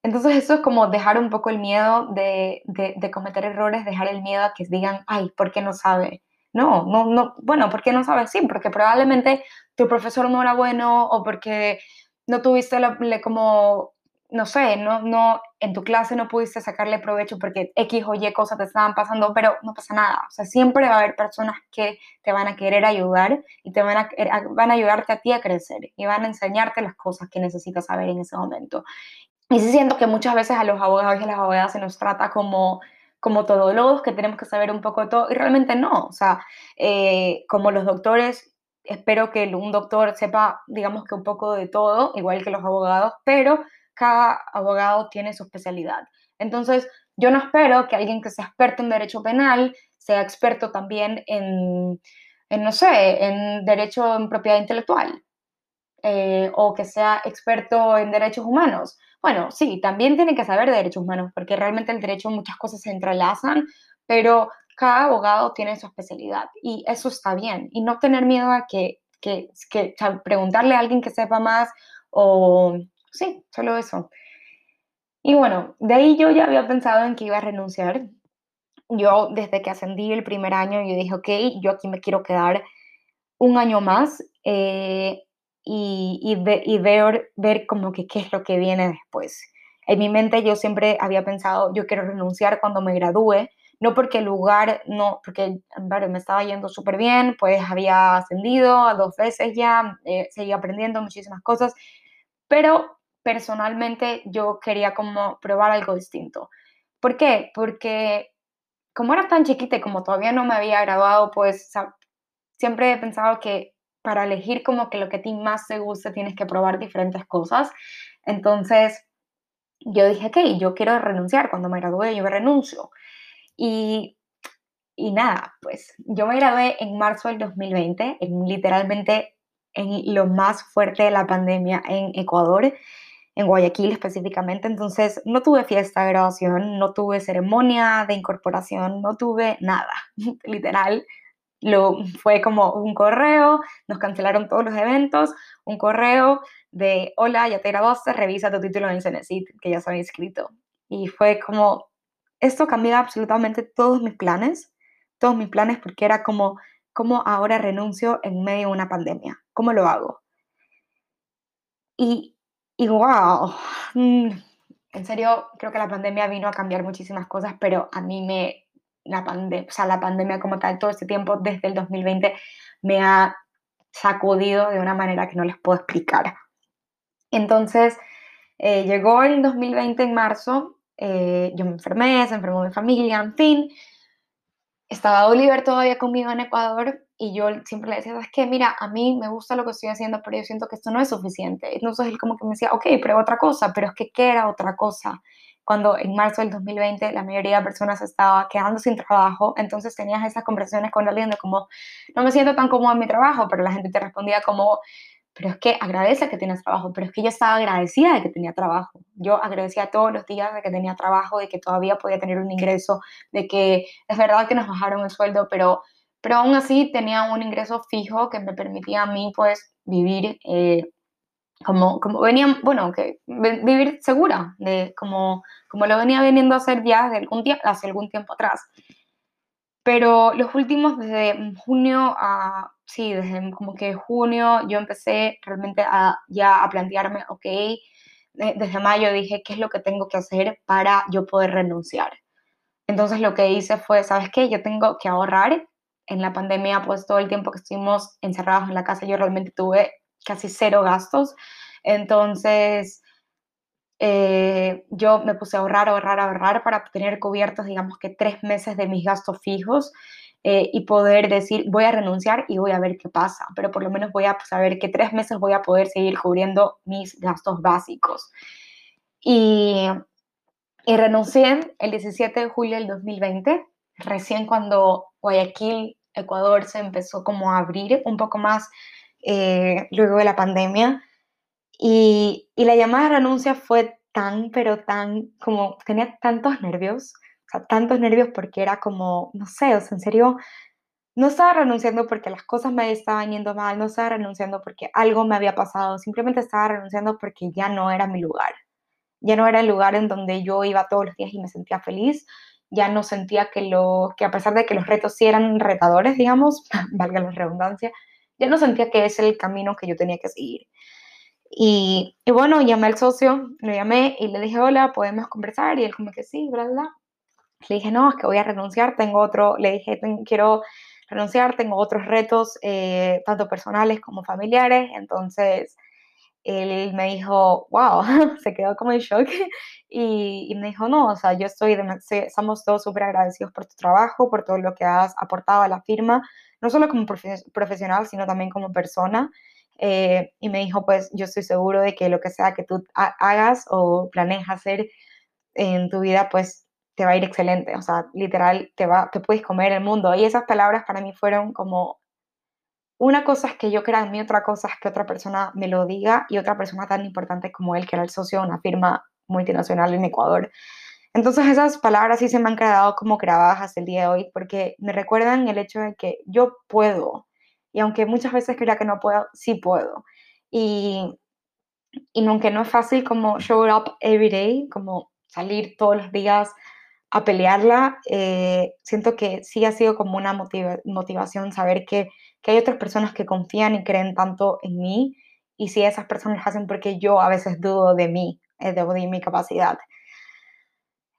entonces eso es como dejar un poco el miedo de, de, cometer errores, dejar el miedo a que digan, ay, ¿por qué no sabe? No, no, no, bueno, ¿por qué no sabe? Sí, porque probablemente tu profesor no era bueno o porque no tuviste la, como, no sé, no, no, en tu clase no pudiste sacarle provecho porque X o Y cosas te estaban pasando, pero no pasa nada. O sea, siempre va a haber personas que te van a querer ayudar y te van a, van a ayudarte a ti a crecer y van a enseñarte las cosas que necesitas saber en ese momento. Y sí siento que muchas veces a los abogados y a las abogadas se nos trata como, como todólogos, que tenemos que saber un poco todo, y realmente no. O sea, eh, como los doctores, espero que un doctor sepa, digamos que un poco de todo, igual que los abogados, pero cada abogado tiene su especialidad. Entonces, yo no espero que alguien que sea experto en derecho penal sea experto también en, no sé, en derecho en propiedad intelectual eh, o que sea experto en derechos humanos. Bueno, sí, también tiene que saber de derechos humanos porque realmente el derecho muchas cosas se entrelazan, pero cada abogado tiene su especialidad y eso está bien. Y no tener miedo a que, que, que preguntarle a alguien que sepa más o sí, solo eso. Y bueno, de ahí yo ya había pensado en que iba a renunciar. Yo desde que ascendí el primer año, yo dije, ok, yo aquí me quiero quedar un año más eh, y, y, ver, ver como que qué es lo que viene después. En mi mente yo siempre había pensado, yo quiero renunciar cuando me gradúe, no porque el lugar, no, porque me estaba yendo súper bien, pues había ascendido a dos veces ya, eh, seguía aprendiendo muchísimas cosas, pero personalmente yo quería como probar algo distinto. ¿Por qué? Porque como era tan chiquita y como todavía no me había graduado, pues siempre he pensado que para elegir como que lo que a ti más te guste tienes que probar diferentes cosas. Entonces yo dije, ok, yo quiero renunciar. Cuando me gradué, yo renuncio. Y, y nada, pues yo me gradué en marzo del 2020, en, literalmente en lo más fuerte de la pandemia en Ecuador en Guayaquil específicamente, entonces no tuve fiesta de graduación, no tuve ceremonia de incorporación, no tuve nada, literal. Lo, fue como un correo, nos cancelaron todos los eventos, un correo de, hola, ya te graduaste, revisa tu título en el que ya se había inscrito. Y fue como, esto cambió absolutamente todos mis planes, todos mis planes, porque era como, ¿cómo ahora renuncio en medio de una pandemia? ¿Cómo lo hago? Y y wow, mm, en serio, creo que la pandemia vino a cambiar muchísimas cosas, pero a mí me, la, pandemia, o sea, la pandemia como tal, todo este tiempo, desde el 2020, me ha sacudido de una manera que no les puedo explicar. Entonces, eh, llegó el 2020 en marzo, eh, yo me enfermé, se enfermó mi familia, en fin, estaba Oliver todavía conmigo en Ecuador y yo siempre le decía, es que mira, a mí me gusta lo que estoy haciendo, pero yo siento que esto no es suficiente. Entonces él como que me decía, ok, pero otra cosa, pero es que ¿qué era otra cosa? Cuando en marzo del 2020 la mayoría de personas estaba quedando sin trabajo, entonces tenías esas conversaciones con alguien de como, no me siento tan cómodo en mi trabajo, pero la gente te respondía como, pero es que agradece que tienes trabajo, pero es que yo estaba agradecida de que tenía trabajo. Yo agradecía todos los días de que tenía trabajo, de que todavía podía tener un ingreso, de que es verdad que nos bajaron el sueldo, pero pero aún así tenía un ingreso fijo que me permitía a mí pues vivir eh, como, como venía, bueno, que vivir segura, de como, como lo venía viniendo a hacer ya desde algún hace algún tiempo atrás. Pero los últimos, desde junio a, sí, desde como que junio, yo empecé realmente a, ya a plantearme, ok, desde mayo dije, ¿qué es lo que tengo que hacer para yo poder renunciar? Entonces lo que hice fue, ¿sabes qué? Yo tengo que ahorrar en la pandemia, pues todo el tiempo que estuvimos encerrados en la casa, yo realmente tuve casi cero gastos. Entonces, eh, yo me puse a ahorrar, ahorrar, ahorrar para tener cubiertos, digamos que tres meses de mis gastos fijos eh, y poder decir, voy a renunciar y voy a ver qué pasa, pero por lo menos voy a saber que tres meses voy a poder seguir cubriendo mis gastos básicos. Y, y renuncié el 17 de julio del 2020, recién cuando Guayaquil Ecuador se empezó como a abrir un poco más eh, luego de la pandemia. Y, y, la llamada de renuncia fue tan, pero tan, como tenía tantos nervios, o tantos nervios porque era como, no sé, o sea, en serio, no estaba renunciando porque las cosas me estaban yendo mal, no estaba renunciando porque algo me había pasado, simplemente estaba renunciando porque ya no era mi lugar, ya no era el lugar en donde yo iba todos los días y me sentía feliz, ya no sentía que, lo, que a pesar de que los retos sí eran retadores, digamos, valga la redundancia, ya no sentía que ese es el camino que yo tenía que seguir. Y, y, bueno, llamé al socio, lo llamé y le dije, hola, ¿podemos conversar? Y él como que sí, bla, bla. Le dije, no, es que voy a renunciar, tengo otro, le dije, quiero renunciar, tengo otros retos, eh, tanto personales como familiares, entonces él me dijo, wow, se quedó como en shock y, me dijo, no, o sea, yo estoy, estamos todos súper agradecidos por tu trabajo, por todo lo que has aportado a la firma, no solo como profesional, sino también como persona. Eh, y me dijo, pues yo estoy seguro de que lo que sea que tú hagas o planees hacer en tu vida, pues te va a ir excelente, o sea, literal, te, va, te puedes comer el mundo. Y esas palabras para mí fueron como, una cosa es que yo crea en mí, otra cosa es que otra persona me lo diga y otra persona tan importante como él, que era el socio de una firma multinacional en Ecuador. Entonces esas palabras sí se me han quedado como grabadas hasta el día de hoy porque me recuerdan el hecho de que yo puedo y aunque muchas veces crea que no puedo, sí puedo. Y, y aunque no es fácil como show up every day, como salir todos los días a pelearla, eh, siento que sí ha sido como una motivación saber que, que, hay otras personas que confían y creen tanto en mí y si esas personas hacen porque yo a veces dudo de mí, eh, de, de mi capacidad.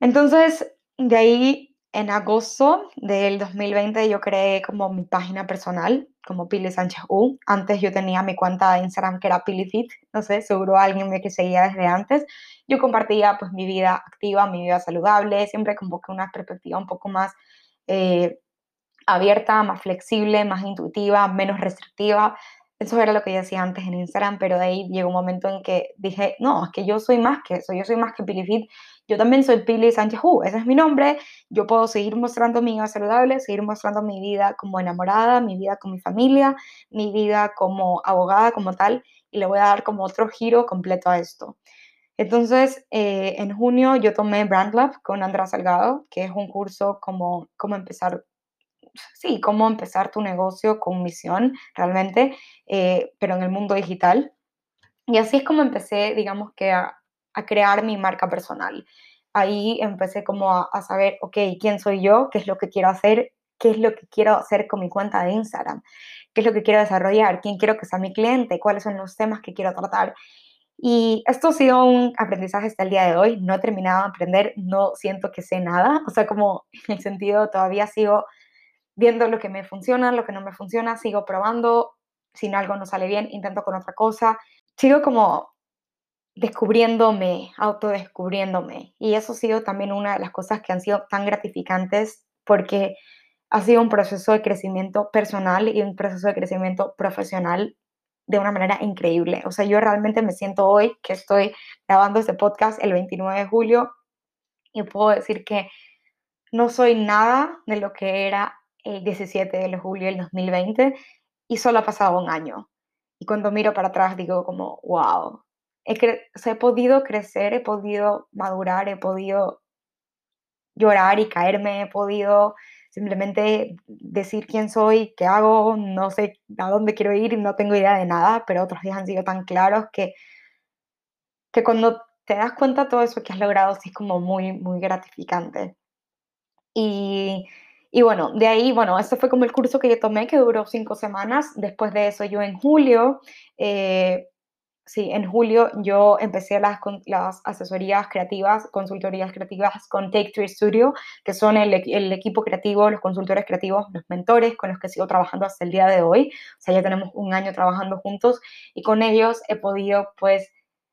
Entonces, de ahí en agosto del 2020 yo creé como mi página personal, como Pili Sánchez U. Antes yo tenía mi cuenta de Instagram que era PiliFit, no sé, seguro alguien me que seguía desde antes. Yo compartía pues mi vida activa, mi vida saludable, siempre con una perspectiva un poco más eh, abierta, más flexible, más intuitiva, menos restrictiva. Eso era lo que yo hacía antes en Instagram, pero de ahí llegó un momento en que dije, no, es que yo soy más que eso, yo soy más que PiliFit, yo también soy Pili Sánchez Hu, ese es mi nombre, yo puedo seguir mostrando mi vida saludable, seguir mostrando mi vida como enamorada, mi vida con mi familia, mi vida como abogada como tal, y le voy a dar como otro giro completo a esto. Entonces, eh, en junio yo tomé Brand Lab con Andrea Salgado, que es un curso como cómo empezar sí, cómo empezar tu negocio con misión realmente, eh, pero en el mundo digital. Y así es como empecé, digamos que a, crear mi marca personal. Ahí empecé como a, saber, ok, ¿quién soy yo? ¿Qué es lo que quiero hacer? ¿Qué es lo que quiero hacer con mi cuenta de Instagram? ¿Qué es lo que quiero desarrollar? ¿Quién quiero que sea mi cliente? ¿Cuáles son los temas que quiero tratar? Y esto ha sido un aprendizaje hasta el día de hoy. No he terminado de aprender, no siento que sé nada. O sea, como en el sentido, todavía sigo viendo lo que me funciona, lo que no me funciona, sigo probando, si algo no sale bien, intento con otra cosa, sigo como descubriéndome, autodescubriéndome. Y eso ha sido también una de las cosas que han sido tan gratificantes porque ha sido un proceso de crecimiento personal y un proceso de crecimiento profesional de una manera increíble. O sea, yo realmente me siento hoy que estoy grabando este podcast el 29 de julio y puedo decir que no soy nada de lo que era el 17 de julio del 2020 y solo ha pasado un año. Y cuando miro para atrás digo como, wow, he, he podido crecer, he podido madurar, he podido llorar y caerme, he podido simplemente decir quién soy, qué hago, no sé a dónde quiero ir, no tengo idea de nada, pero otros días han sido tan claros que, que cuando te das cuenta de todo eso que has logrado, sí es como muy, muy gratificante. Y y bueno, de ahí, bueno, este fue como el curso que yo tomé, que duró cinco semanas. Después de eso, yo en julio, eh, sí, en julio yo empecé las, las asesorías creativas, consultorías creativas con Take Three Studio, que son el, el, equipo creativo, los consultores creativos, los mentores con los que sigo trabajando hasta el día de hoy. O sea, ya tenemos un año trabajando juntos y con ellos he podido, pues,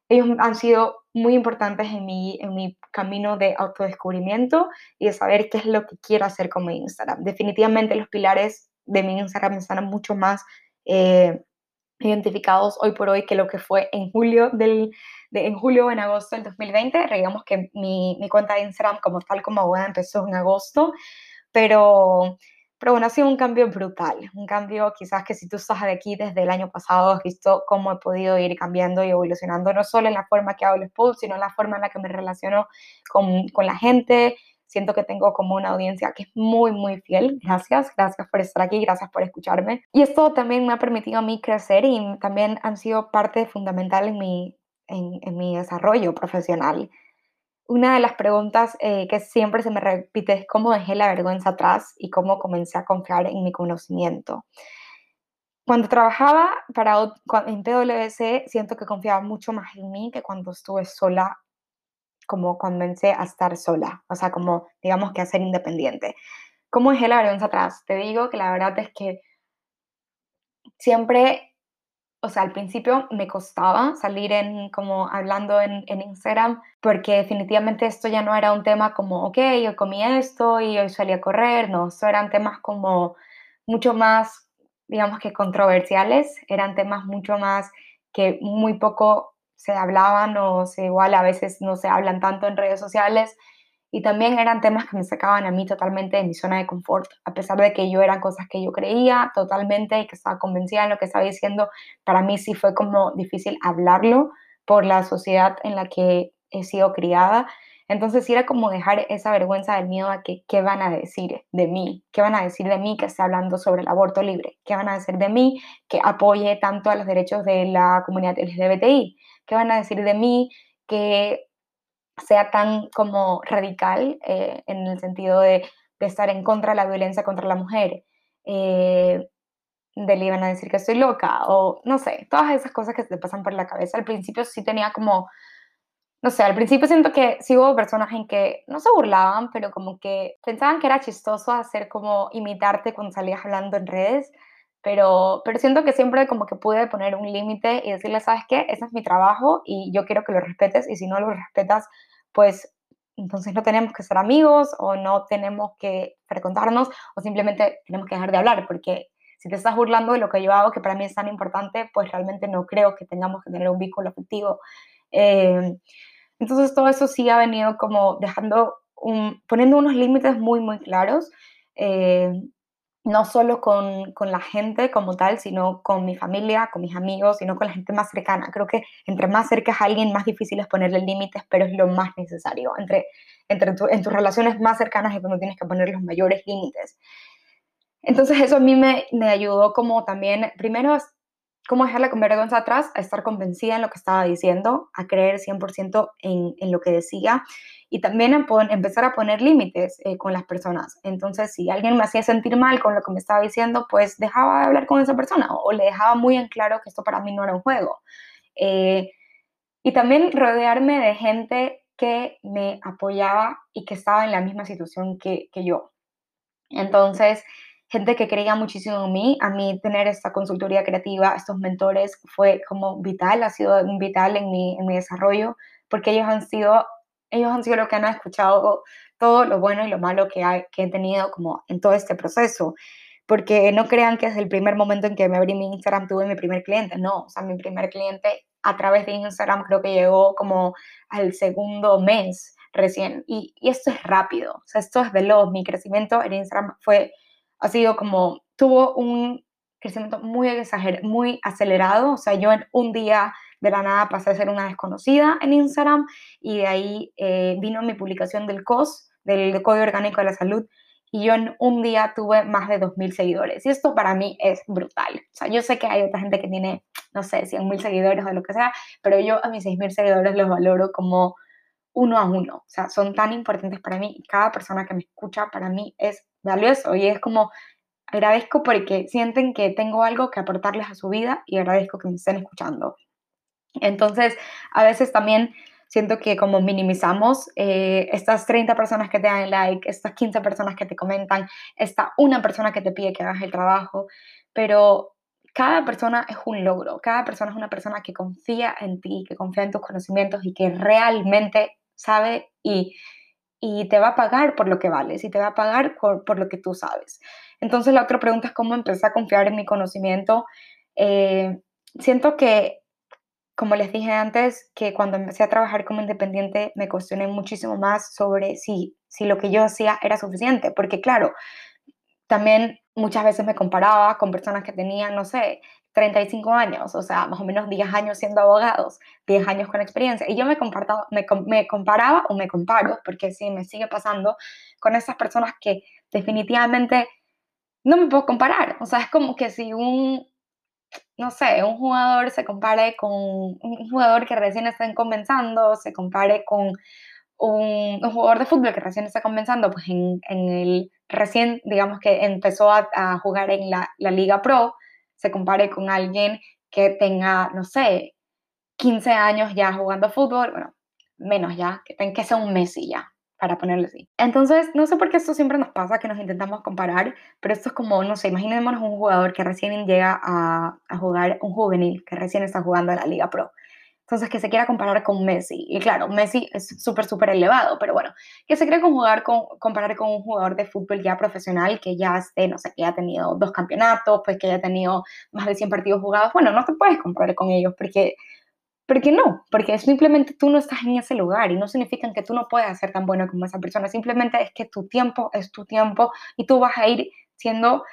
ellos han sido muy importantes en mi, en mi camino de autodescubrimiento y de saber qué es lo que quiero hacer con mi Instagram. Definitivamente los pilares de mi Instagram están mucho más eh, identificados hoy por hoy que lo que fue en julio del de, en julio o en agosto del 2020. Digamos que mi, mi cuenta de Instagram como tal como abogada empezó en agosto, pero pero bueno, ha sido un cambio brutal, un cambio quizás que si tú estás de aquí desde el año pasado, has visto cómo he podido ir cambiando y evolucionando, no solo en la forma que hago los posts, sino en la forma en la que me relaciono con, con la gente. Siento que tengo como una audiencia que es muy, muy fiel. Gracias, gracias por estar aquí, gracias por escucharme. Y esto también me ha permitido a mí crecer y también han sido parte fundamental en mi, en, en mi desarrollo profesional una de las preguntas eh, que siempre se me repite es cómo dejé la vergüenza atrás y cómo comencé a confiar en mi conocimiento. Cuando trabajaba para, en PwC, siento que confiaba mucho más en mí que cuando estuve sola, como comencé a estar sola, o sea, como digamos que a ser independiente. ¿Cómo dejé la vergüenza atrás? Te digo que la verdad es que siempre o sea, al principio me costaba salir en como hablando en, en, Instagram porque definitivamente esto ya no era un tema como, ok, yo comí esto y hoy salí a correr, no, eran temas como mucho más, digamos que controversiales, eran temas mucho más que muy poco se hablaban o igual a veces no se hablan tanto en redes sociales y también eran temas que me sacaban a mí totalmente de mi zona de confort, a pesar de que yo eran cosas que yo creía totalmente y que estaba convencida en lo que estaba diciendo, para mí sí fue como difícil hablarlo por la sociedad en la que he sido criada. Entonces sí era como dejar esa vergüenza del miedo a que qué van a decir de mí, qué van a decir de mí que esté hablando sobre el aborto libre, qué van a decir de mí que apoye tanto a los derechos de la comunidad LGBTI, qué van a decir de mí que sea tan como radical eh, en el sentido de, estar en contra de la violencia contra la mujer, eh, de le iban a decir que estoy loca, o no sé, todas esas cosas que te pasan por la cabeza. Al principio sí tenía como, no sé, al principio siento que sí hubo personas en que no se burlaban, pero como que pensaban que era chistoso hacer como imitarte cuando salías hablando en redes. Pero, pero siento que siempre como que pude poner un límite y decirle, ¿sabes qué? Ese es mi trabajo y yo quiero que lo respetes y si no lo respetas, pues entonces no tenemos que ser amigos o no tenemos que frecuentarnos o simplemente tenemos que dejar de hablar porque si te estás burlando de lo que yo hago, que para mí es tan importante, pues realmente no creo que tengamos que tener un vínculo afectivo. Eh, entonces todo eso sí ha venido como dejando, un, poniendo unos límites muy, muy claros. Eh, no solo con, con, la gente como tal, sino con mi familia, con mis amigos, sino con la gente más cercana. Creo que entre más cerca es alguien, más difícil es ponerle límites, pero es lo más necesario. Entre, entre en tus relaciones más cercanas es cuando tienes que poner los mayores límites. Entonces eso a mí me, me ayudó como también, primero, cómo dejar con vergüenza atrás, a estar convencida en lo que estaba diciendo, a creer 100% en, en lo que decía y también empezar a poner límites eh, con las personas. Entonces, si alguien me hacía sentir mal con lo que me estaba diciendo, pues dejaba de hablar con esa persona o, le dejaba muy en claro que esto para mí no era un juego. Eh, y también rodearme de gente que me apoyaba y que estaba en la misma situación que, que yo. Entonces, gente que creía muchísimo en mí. A mí tener esta consultoría creativa, estos mentores, fue como vital, ha sido vital en mi, en mi desarrollo, porque ellos han sido ellos han sido los que han escuchado todo lo bueno y lo malo que, que he tenido como en todo este proceso. Porque no crean que desde el primer momento en que me abrí mi Instagram tuve mi primer cliente. No, o sea, mi primer cliente a través de Instagram creo que llegó como al segundo mes recién. Y, y esto es rápido, o sea, esto es veloz. Mi crecimiento en Instagram fue, ha sido como, tuvo un crecimiento muy exagerado, muy acelerado. O sea, yo en un día de la nada pasé a ser una desconocida en Instagram y de ahí eh, vino mi publicación del COS, del Código Orgánico de la Salud, y yo en un día tuve más de 2.000 seguidores. Y esto para mí es brutal. O sea, yo sé que hay otra gente que tiene, no sé, 100.000 seguidores o lo que sea, pero yo a mis 6.000 seguidores los valoro como uno a uno. O sea, son tan importantes para mí cada persona que me escucha para mí es valioso y es como agradezco porque sienten que tengo algo que aportarles a su vida y agradezco que me estén escuchando. Entonces, a veces también siento que como minimizamos eh, estas 30 personas que te dan like, estas 15 personas que te comentan, esta una persona que te pide que hagas el trabajo, pero cada persona es un logro, cada persona es una persona que confía en ti, que confía en tus conocimientos y que realmente sabe y, y te va a pagar por lo que vales y te va a pagar por, lo que tú sabes. Entonces la otra pregunta es cómo empecé a confiar en mi conocimiento. Eh, siento que como les dije antes, que cuando empecé a trabajar como independiente me cuestioné muchísimo más sobre si, si lo que yo hacía era suficiente, porque claro, también muchas veces me comparaba con personas que tenían, no sé, 35 años, o sea, más o menos 10 años siendo abogados, 10 años con experiencia. Y yo me, me, me comparaba o me comparo, porque sí, me sigue pasando, con esas personas que definitivamente no me puedo comparar. O sea, es como que si un, no sé, un jugador se compare con un jugador que recién está comenzando, se compare con un, jugador de fútbol que recién está comenzando, pues en, el recién, digamos que empezó a, jugar en la, la, Liga Pro, se compare con alguien que tenga, no sé, 15 años ya jugando fútbol, bueno, menos ya, que tenga que ser un Messi ya, para ponerlo así. Entonces, no sé por qué esto siempre nos pasa, que nos intentamos comparar, pero esto es como, no sé, imaginémonos un jugador que recién llega a, a jugar, un juvenil que recién está jugando en la Liga Pro. Entonces, que se quiera comparar con Messi. Y claro, Messi es súper, súper elevado, pero bueno, que se quiera con jugar con, comparar con un jugador de fútbol ya profesional que ya esté, no sé, que haya tenido dos campeonatos, pues que haya tenido más de 100 partidos jugados. Bueno, no te puedes comparar con ellos porque Porque no, porque simplemente tú no estás en ese lugar y no significa que tú no puedas ser tan bueno como esa persona, simplemente es que tu tiempo es tu tiempo y tú vas a ir siendo,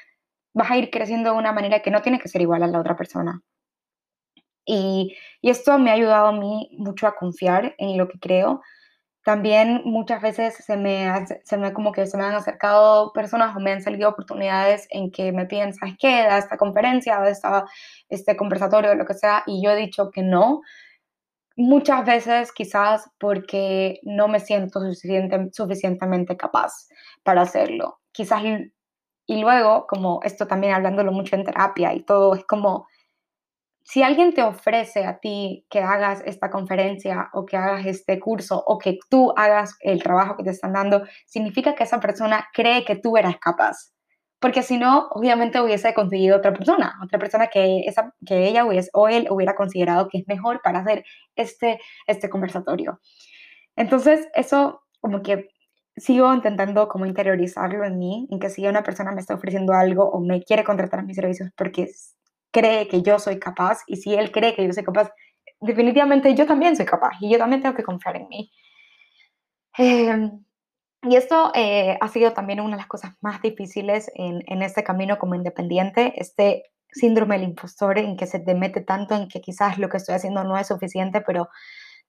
vas a ir creciendo de una manera que no tiene que ser igual a la otra persona. Y, esto me ha ayudado a mí mucho a confiar en lo que creo. También muchas veces se me, se me como que se me han acercado personas o me han salido oportunidades en que me piden, ¿sabes qué? Da esta conferencia, da esta, este conversatorio, lo que sea, y yo he dicho que no, Muchas veces quizás porque no me siento suficiente, suficientemente capaz para hacerlo. Quizás y luego, como esto también hablándolo mucho en terapia y todo, es como si alguien te ofrece a ti que hagas esta conferencia o que hagas este curso o que tú hagas el trabajo que te están dando, significa que esa persona cree que tú eres capaz porque si no, obviamente hubiese conseguido otra persona, otra persona que, esa, que ella o él hubiera considerado que es mejor para hacer este, este conversatorio. Entonces, eso como que sigo intentando como interiorizarlo en mí, en que si una persona me está ofreciendo algo o me quiere contratar a mis servicios porque cree que yo soy capaz y si él cree que yo soy capaz, definitivamente yo también soy capaz y yo también tengo que confiar en mí. Eh, y esto eh, ha sido también una de las cosas más difíciles en, en este camino como independiente, este síndrome del impostor en que se te mete tanto en que quizás lo que estoy haciendo no es suficiente, pero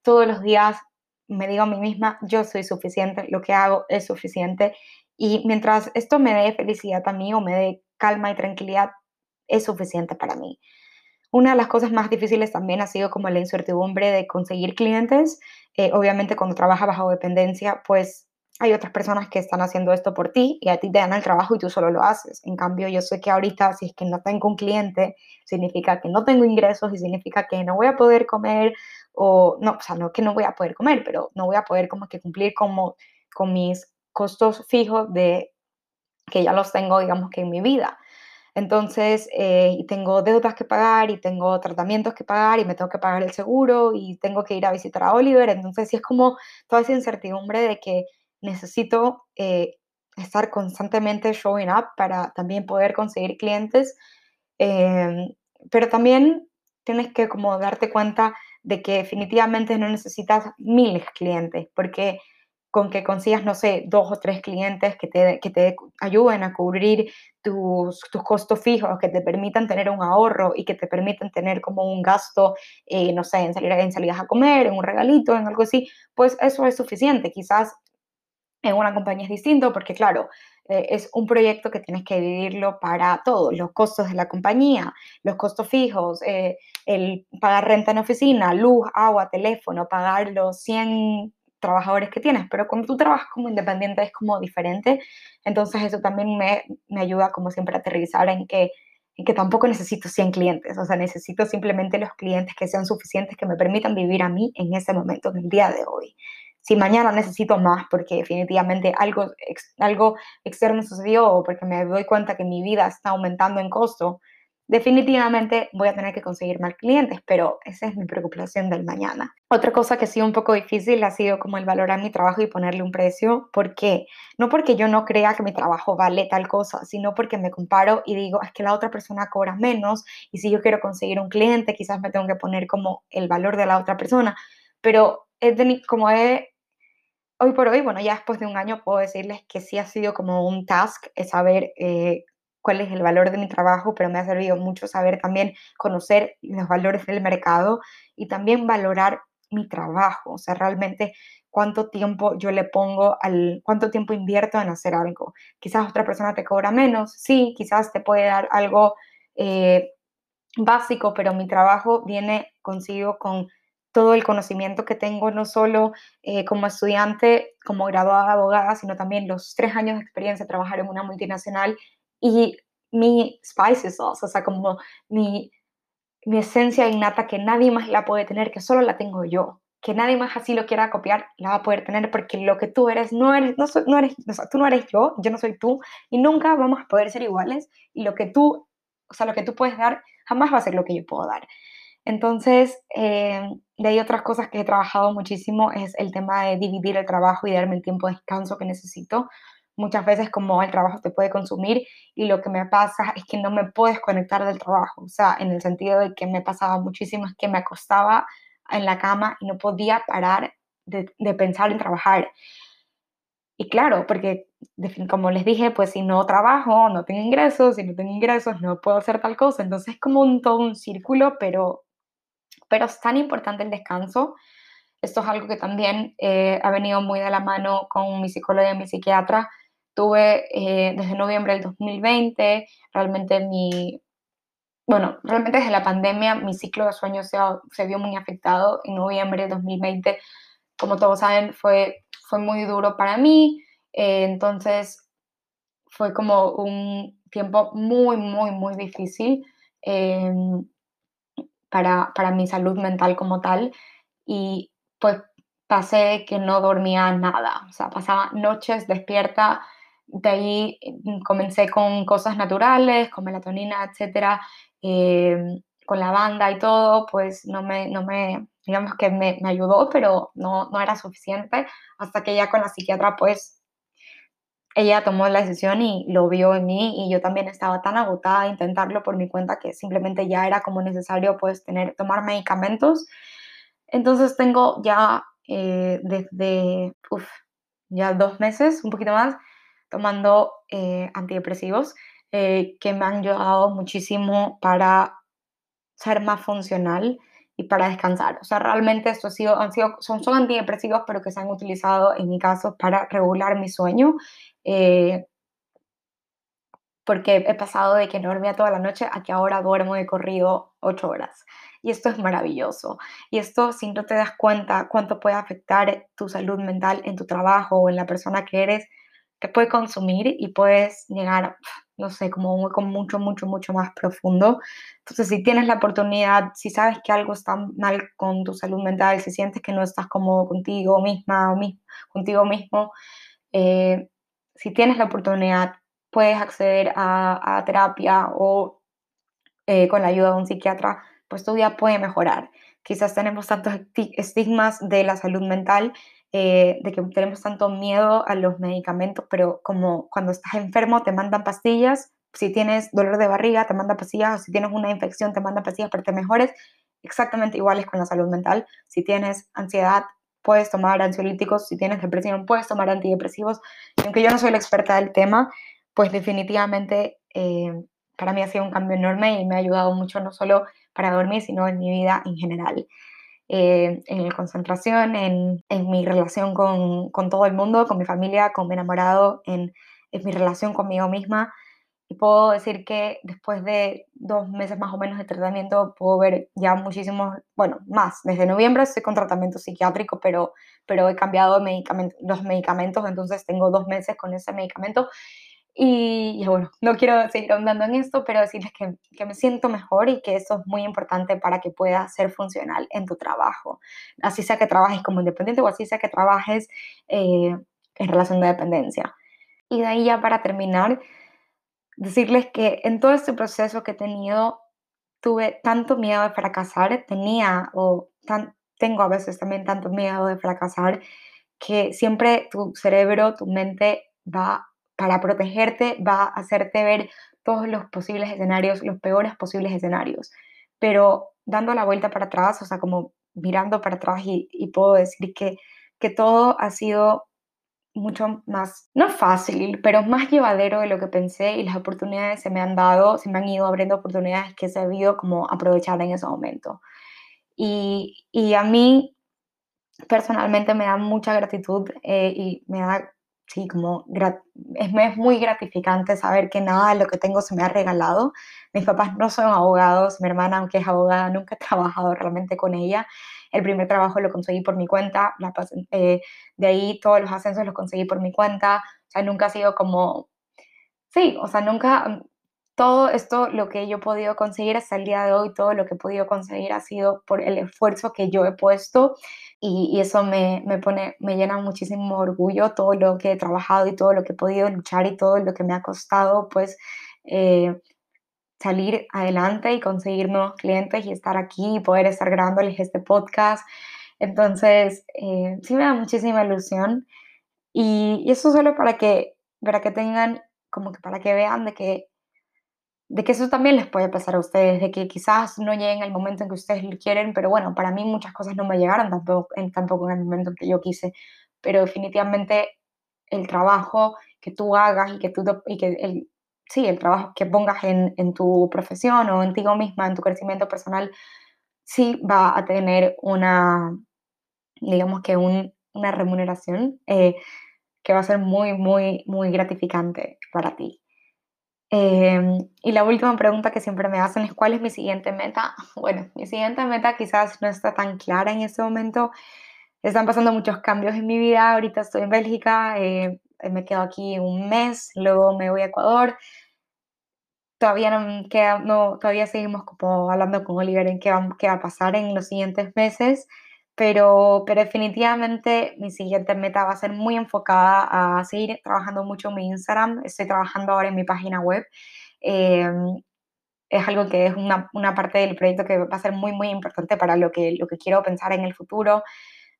todos los días me digo a mí misma, yo soy suficiente, lo que hago es suficiente. Y mientras esto me dé felicidad a mí o me dé calma y tranquilidad, es suficiente para mí. Una de las cosas más difíciles también ha sido como la incertidumbre de conseguir clientes. Eh, obviamente cuando trabajas bajo dependencia, pues hay otras personas que están haciendo esto por ti y a ti te dan el trabajo y tú solo lo haces. En cambio, yo sé que ahorita si es que no tengo un cliente, significa que no tengo ingresos y significa que no voy a poder comer o no, o sea, no que no voy a poder comer, pero no voy a poder como que cumplir como con mis costos fijos de que ya los tengo, digamos que en mi vida. Entonces, eh, tengo deudas que pagar y tengo tratamientos que pagar y me tengo que pagar el seguro y tengo que ir a visitar a Oliver. Entonces, sí es como toda esa incertidumbre de que necesito eh, estar constantemente showing up para también poder conseguir clientes, em, pero también tienes que como darte cuenta de que definitivamente no necesitas miles clientes, porque con que consigas, no sé, dos o tres clientes que te, que te ayuden a cubrir tus, tus, costos fijos, que te permitan tener un ahorro y que te permitan tener como un gasto, eh, no sé, en, salir, en salidas a comer, en un regalito, en algo así, pues eso es suficiente. Quizás en una compañía es distinto porque, claro, eh, es un proyecto que tienes que vivirlo para todos, los costos de la compañía, los costos fijos, eh, el pagar renta en oficina, luz, agua, teléfono, pagar los 100 trabajadores que tienes, pero cuando tú trabajas como independiente es como diferente, entonces eso también me, me ayuda como siempre a aterrizar en que, en que tampoco necesito 100 clientes, o sea, necesito simplemente los clientes que sean suficientes, que me permitan vivir a mí en ese momento, en el día de hoy. Si mañana necesito más porque definitivamente algo, algo externo sucedió o porque me doy cuenta que mi vida está aumentando en costo, definitivamente voy a tener que conseguir más clientes, pero esa es mi preocupación del mañana. Otra cosa que ha sido un poco difícil ha sido como el valorar mi trabajo y ponerle un precio. ¿Por qué? No porque yo no crea que mi trabajo vale tal cosa, sino porque me comparo y digo, es que la otra persona cobra menos y si yo quiero conseguir un cliente, quizás me tengo que poner como el valor de la otra persona. Pero es de, como he hoy por hoy, bueno, ya después de un año puedo decirles que sí ha sido como un task es saber eh, cuál es el valor de mi trabajo, pero me ha servido mucho saber también conocer los valores del mercado y también valorar mi trabajo, o sea, realmente cuánto tiempo yo le pongo al, cuánto tiempo invierto en hacer algo. Quizás otra persona te cobra menos, sí, quizás te puede dar algo eh, básico, pero mi trabajo viene consigo con todo el conocimiento que tengo, no solo eh, como estudiante, como graduada abogada, sino también los tres años de experiencia de trabajar en una multinacional y mi spicy sauce, o sea, como mi, mi esencia innata que nadie más la puede tener, que solo la tengo yo, que nadie más así lo quiera copiar, la va a poder tener porque lo que tú eres no eres, no, no eres, tú no eres yo, yo no soy tú y nunca vamos a poder ser iguales y lo que tú, o sea, lo que tú puedes dar jamás va a ser lo que yo puedo dar. Entonces, eh, de ahí otras cosas que he trabajado muchísimo es el tema de dividir el trabajo y darme el tiempo de descanso que necesito. Muchas veces como el trabajo te puede consumir y lo que me pasa es que no me puedes conectar del trabajo, o sea, en el sentido de que me pasaba muchísimo es que me acostaba en la cama y no podía parar de, de pensar en trabajar. Y claro, porque como les dije, pues si no trabajo, no tengo ingresos, si no tengo ingresos, no puedo hacer tal cosa. Entonces es como un, todo un círculo, pero, pero es tan importante el descanso. Esto es algo que también eh, ha venido muy de la mano con mi psicóloga y mi psiquiatra. Tuve eh, desde noviembre del 2020, realmente mi, bueno, realmente desde la pandemia mi ciclo de sueño se, se vio muy afectado. En noviembre del 2020, como todos saben, fue fue muy duro para mí, eh, entonces fue como un tiempo muy, muy, muy difícil em, para, para mi salud mental como tal y pues pasé que no dormía nada, o sea, pasaba noches despierta, de ahí mm, comencé con cosas naturales, con melatonina, etcétera, em, con la banda y todo, pues no me, no me, digamos que me, ayudó, pero no, no, era suficiente, hasta que ya con la psiquiatra, pues ella tomó la decisión y lo vio en mí y yo también estaba tan agotada de intentarlo por mi cuenta que simplemente ya era como necesario pues tener, tomar medicamentos. Entonces tengo ya eh, desde, ya dos meses, un poquito más, tomando eh, antidepresivos eh, que me han ayudado muchísimo para ser más funcional y para descansar. O sea, realmente esto ha sido, han sido, son, son antidepresivos, pero que se han utilizado en mi caso para regular mi sueño. Eh, porque he pasado de que no dormía toda la noche a que ahora duermo de corrido ocho horas. Y esto es maravilloso. Y esto, si no te das cuenta cuánto puede afectar tu salud mental en tu trabajo o en la persona que eres, te puede consumir y puedes llegar, no sé, como con mucho, mucho, mucho más profundo. Entonces, si tienes la oportunidad, si sabes que algo está mal con tu salud mental, si sientes que no estás cómodo contigo misma o contigo mismo, eh, si tienes la oportunidad, puedes acceder a, terapia o eh, con la ayuda de un psiquiatra, pues tu vida puede mejorar. Quizás tenemos tantos estigmas de la salud mental eh, de que tenemos tanto miedo a los medicamentos, pero como cuando estás enfermo te mandan pastillas, si tienes dolor de barriga te mandan pastillas, o si tienes una infección te mandan pastillas para que te mejores, exactamente iguales con la salud mental. Si tienes ansiedad, puedes tomar ansiolíticos, si tienes depresión, puedes tomar antidepresivos. Y aunque yo no soy la experta del tema, pues definitivamente eh, para mí ha sido un cambio enorme y me ha ayudado mucho no solo para dormir, sino en mi vida en general. Eh, en concentración, en, en mi relación con, con, todo el mundo, con mi familia, con mi enamorado, en, en, mi relación conmigo misma. Y puedo decir que después de dos meses más o menos de tratamiento, puedo ver ya muchísimos, bueno, más. Desde noviembre estoy con tratamiento psiquiátrico, pero, pero he cambiado medicamento, los medicamentos, entonces tengo dos meses con ese medicamento y, bueno, no quiero seguir ahondando en esto, pero decirles que, que, me siento mejor y que eso es muy importante para que puedas ser funcional en tu trabajo. Así sea que trabajes como independiente o así sea que trabajes eh, en relación de dependencia. Y de ahí ya para terminar, decirles que en todo este proceso que he tenido, tuve tanto miedo de fracasar, tenía o tan, tengo a veces también tanto miedo de fracasar, que siempre tu cerebro, tu mente va para protegerte va a hacerte ver todos los posibles escenarios, los peores posibles escenarios. Pero dando la vuelta para atrás, o sea, como mirando para atrás y, puedo decir que, que todo ha sido mucho más, no fácil, pero más llevadero de lo que pensé y las oportunidades se me han dado, se me han ido abriendo oportunidades que he sabido como aprovechar en ese momento. Y, y a mí personalmente me da mucha gratitud eh, y me da sí, como es, es, muy gratificante saber que nada de lo que tengo se me ha regalado. Mis papás no son abogados, mi hermana, aunque es abogada, nunca he trabajado realmente con ella. El primer trabajo lo conseguí por mi cuenta, la, eh, de ahí todos los ascensos los conseguí por mi cuenta, o sea, nunca ha sido como, sí, o sea, nunca, todo esto, lo que yo he podido conseguir hasta el día de hoy, todo lo que he podido conseguir ha sido por el esfuerzo que yo he puesto y, eso me, me, pone, me llena muchísimo orgullo, todo lo que he trabajado y todo lo que he podido luchar y todo lo que me ha costado, pues, eh, salir adelante y conseguir nuevos clientes y estar aquí y poder estar grabándoles este podcast. Entonces, eh, sí me da muchísima ilusión y, y eso solo para que, para que tengan, como que para que vean de que de que eso también les puede pasar a ustedes, de que quizás no lleguen al momento en que ustedes lo quieren, pero bueno, para mí muchas cosas no me llegaron tampoco en, tampoco en el momento en que yo quise, pero definitivamente el trabajo que tú hagas y que tú, y que el, sí, el trabajo que pongas en, en tu profesión o en ti misma, en tu crecimiento personal, sí va a tener una, digamos que un, una remuneración eh, que va a ser muy, muy, muy gratificante para ti. Em, y la última pregunta que siempre me hacen es cuál es mi siguiente meta. Bueno, mi siguiente meta quizás no está tan clara en este momento. Están pasando muchos cambios en mi vida. Ahorita estoy en Bélgica, eh, me quedo aquí un mes, luego me voy a Ecuador. Todavía no queda, no, todavía seguimos como hablando con Oliver en qué va, qué va a pasar en los siguientes meses pero, pero definitivamente mi siguiente meta va a ser muy enfocada a seguir trabajando mucho en mi Instagram. Estoy trabajando ahora en mi página web. Eh, es algo que es una, una, parte del proyecto que va a ser muy, muy importante para lo que, lo que quiero pensar en el futuro.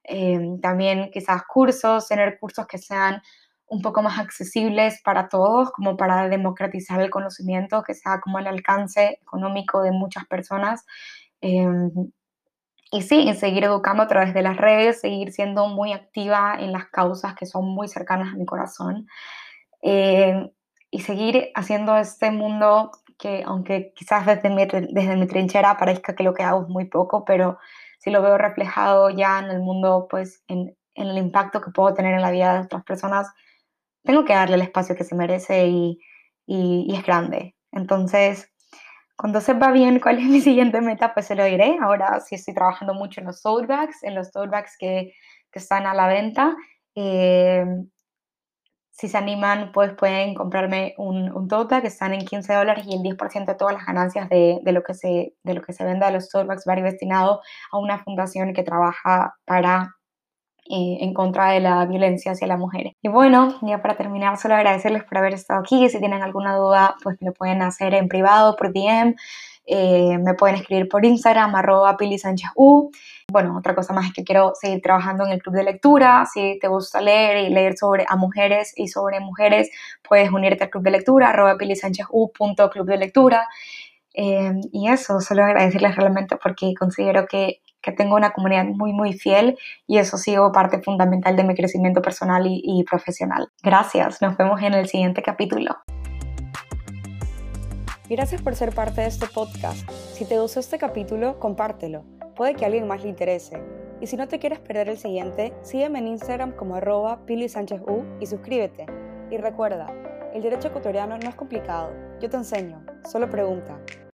Eh, también quizás cursos, tener cursos que sean un poco más accesibles para todos, como para democratizar el conocimiento, que sea como el alcance económico de muchas personas. Eh, y sí, seguir educando a través de las redes, seguir siendo muy activa en las causas que son muy cercanas a mi corazón eh, y seguir haciendo este mundo que aunque quizás desde mi, desde mi trinchera parezca que lo que hago es muy poco, pero si lo veo reflejado ya en el mundo, pues en, en el impacto que puedo tener en la vida de otras personas, tengo que darle el espacio que se merece y, y es grande. Entonces, cuando sepa bien cuál es mi siguiente meta, pues se lo diré. Ahora sí estoy trabajando mucho en los tote bags, en los tote bags que, que están a la venta. Eh, si se animan, pues pueden comprarme un, un tote que están en 15 dólares y el 10% de todas las ganancias de, de, lo que se, de lo que se venda de los tote bags va a ir destinado a una fundación que trabaja para eh, en contra de la violencia hacia las mujeres. Y bueno, ya para terminar, solo agradecerles por haber estado aquí. Si tienen alguna duda, pues me lo pueden hacer en privado, por DM. Eh, me pueden escribir por Instagram, arroba Pili Sánchez U. Bueno, otra cosa más es que quiero seguir trabajando en el club de lectura. Si te gusta leer y leer sobre a mujeres y sobre mujeres, puedes unirte al club de lectura, arroba Pili Sánchez U, club de lectura. Eh, y eso, solo agradecerles realmente porque considero que que tengo una comunidad muy, muy fiel y eso ha sido parte fundamental de mi crecimiento personal y, profesional. Gracias, nos vemos en el siguiente capítulo.
Gracias por ser parte de este podcast. Si te gustó este capítulo, compártelo. Puede que a alguien más le interese. Y si no te quieres perder el siguiente, sígueme en Instagram como arroba Pili Sánchez U y suscríbete. Y recuerda, el derecho ecuatoriano no es complicado. Yo te enseño. Solo pregunta.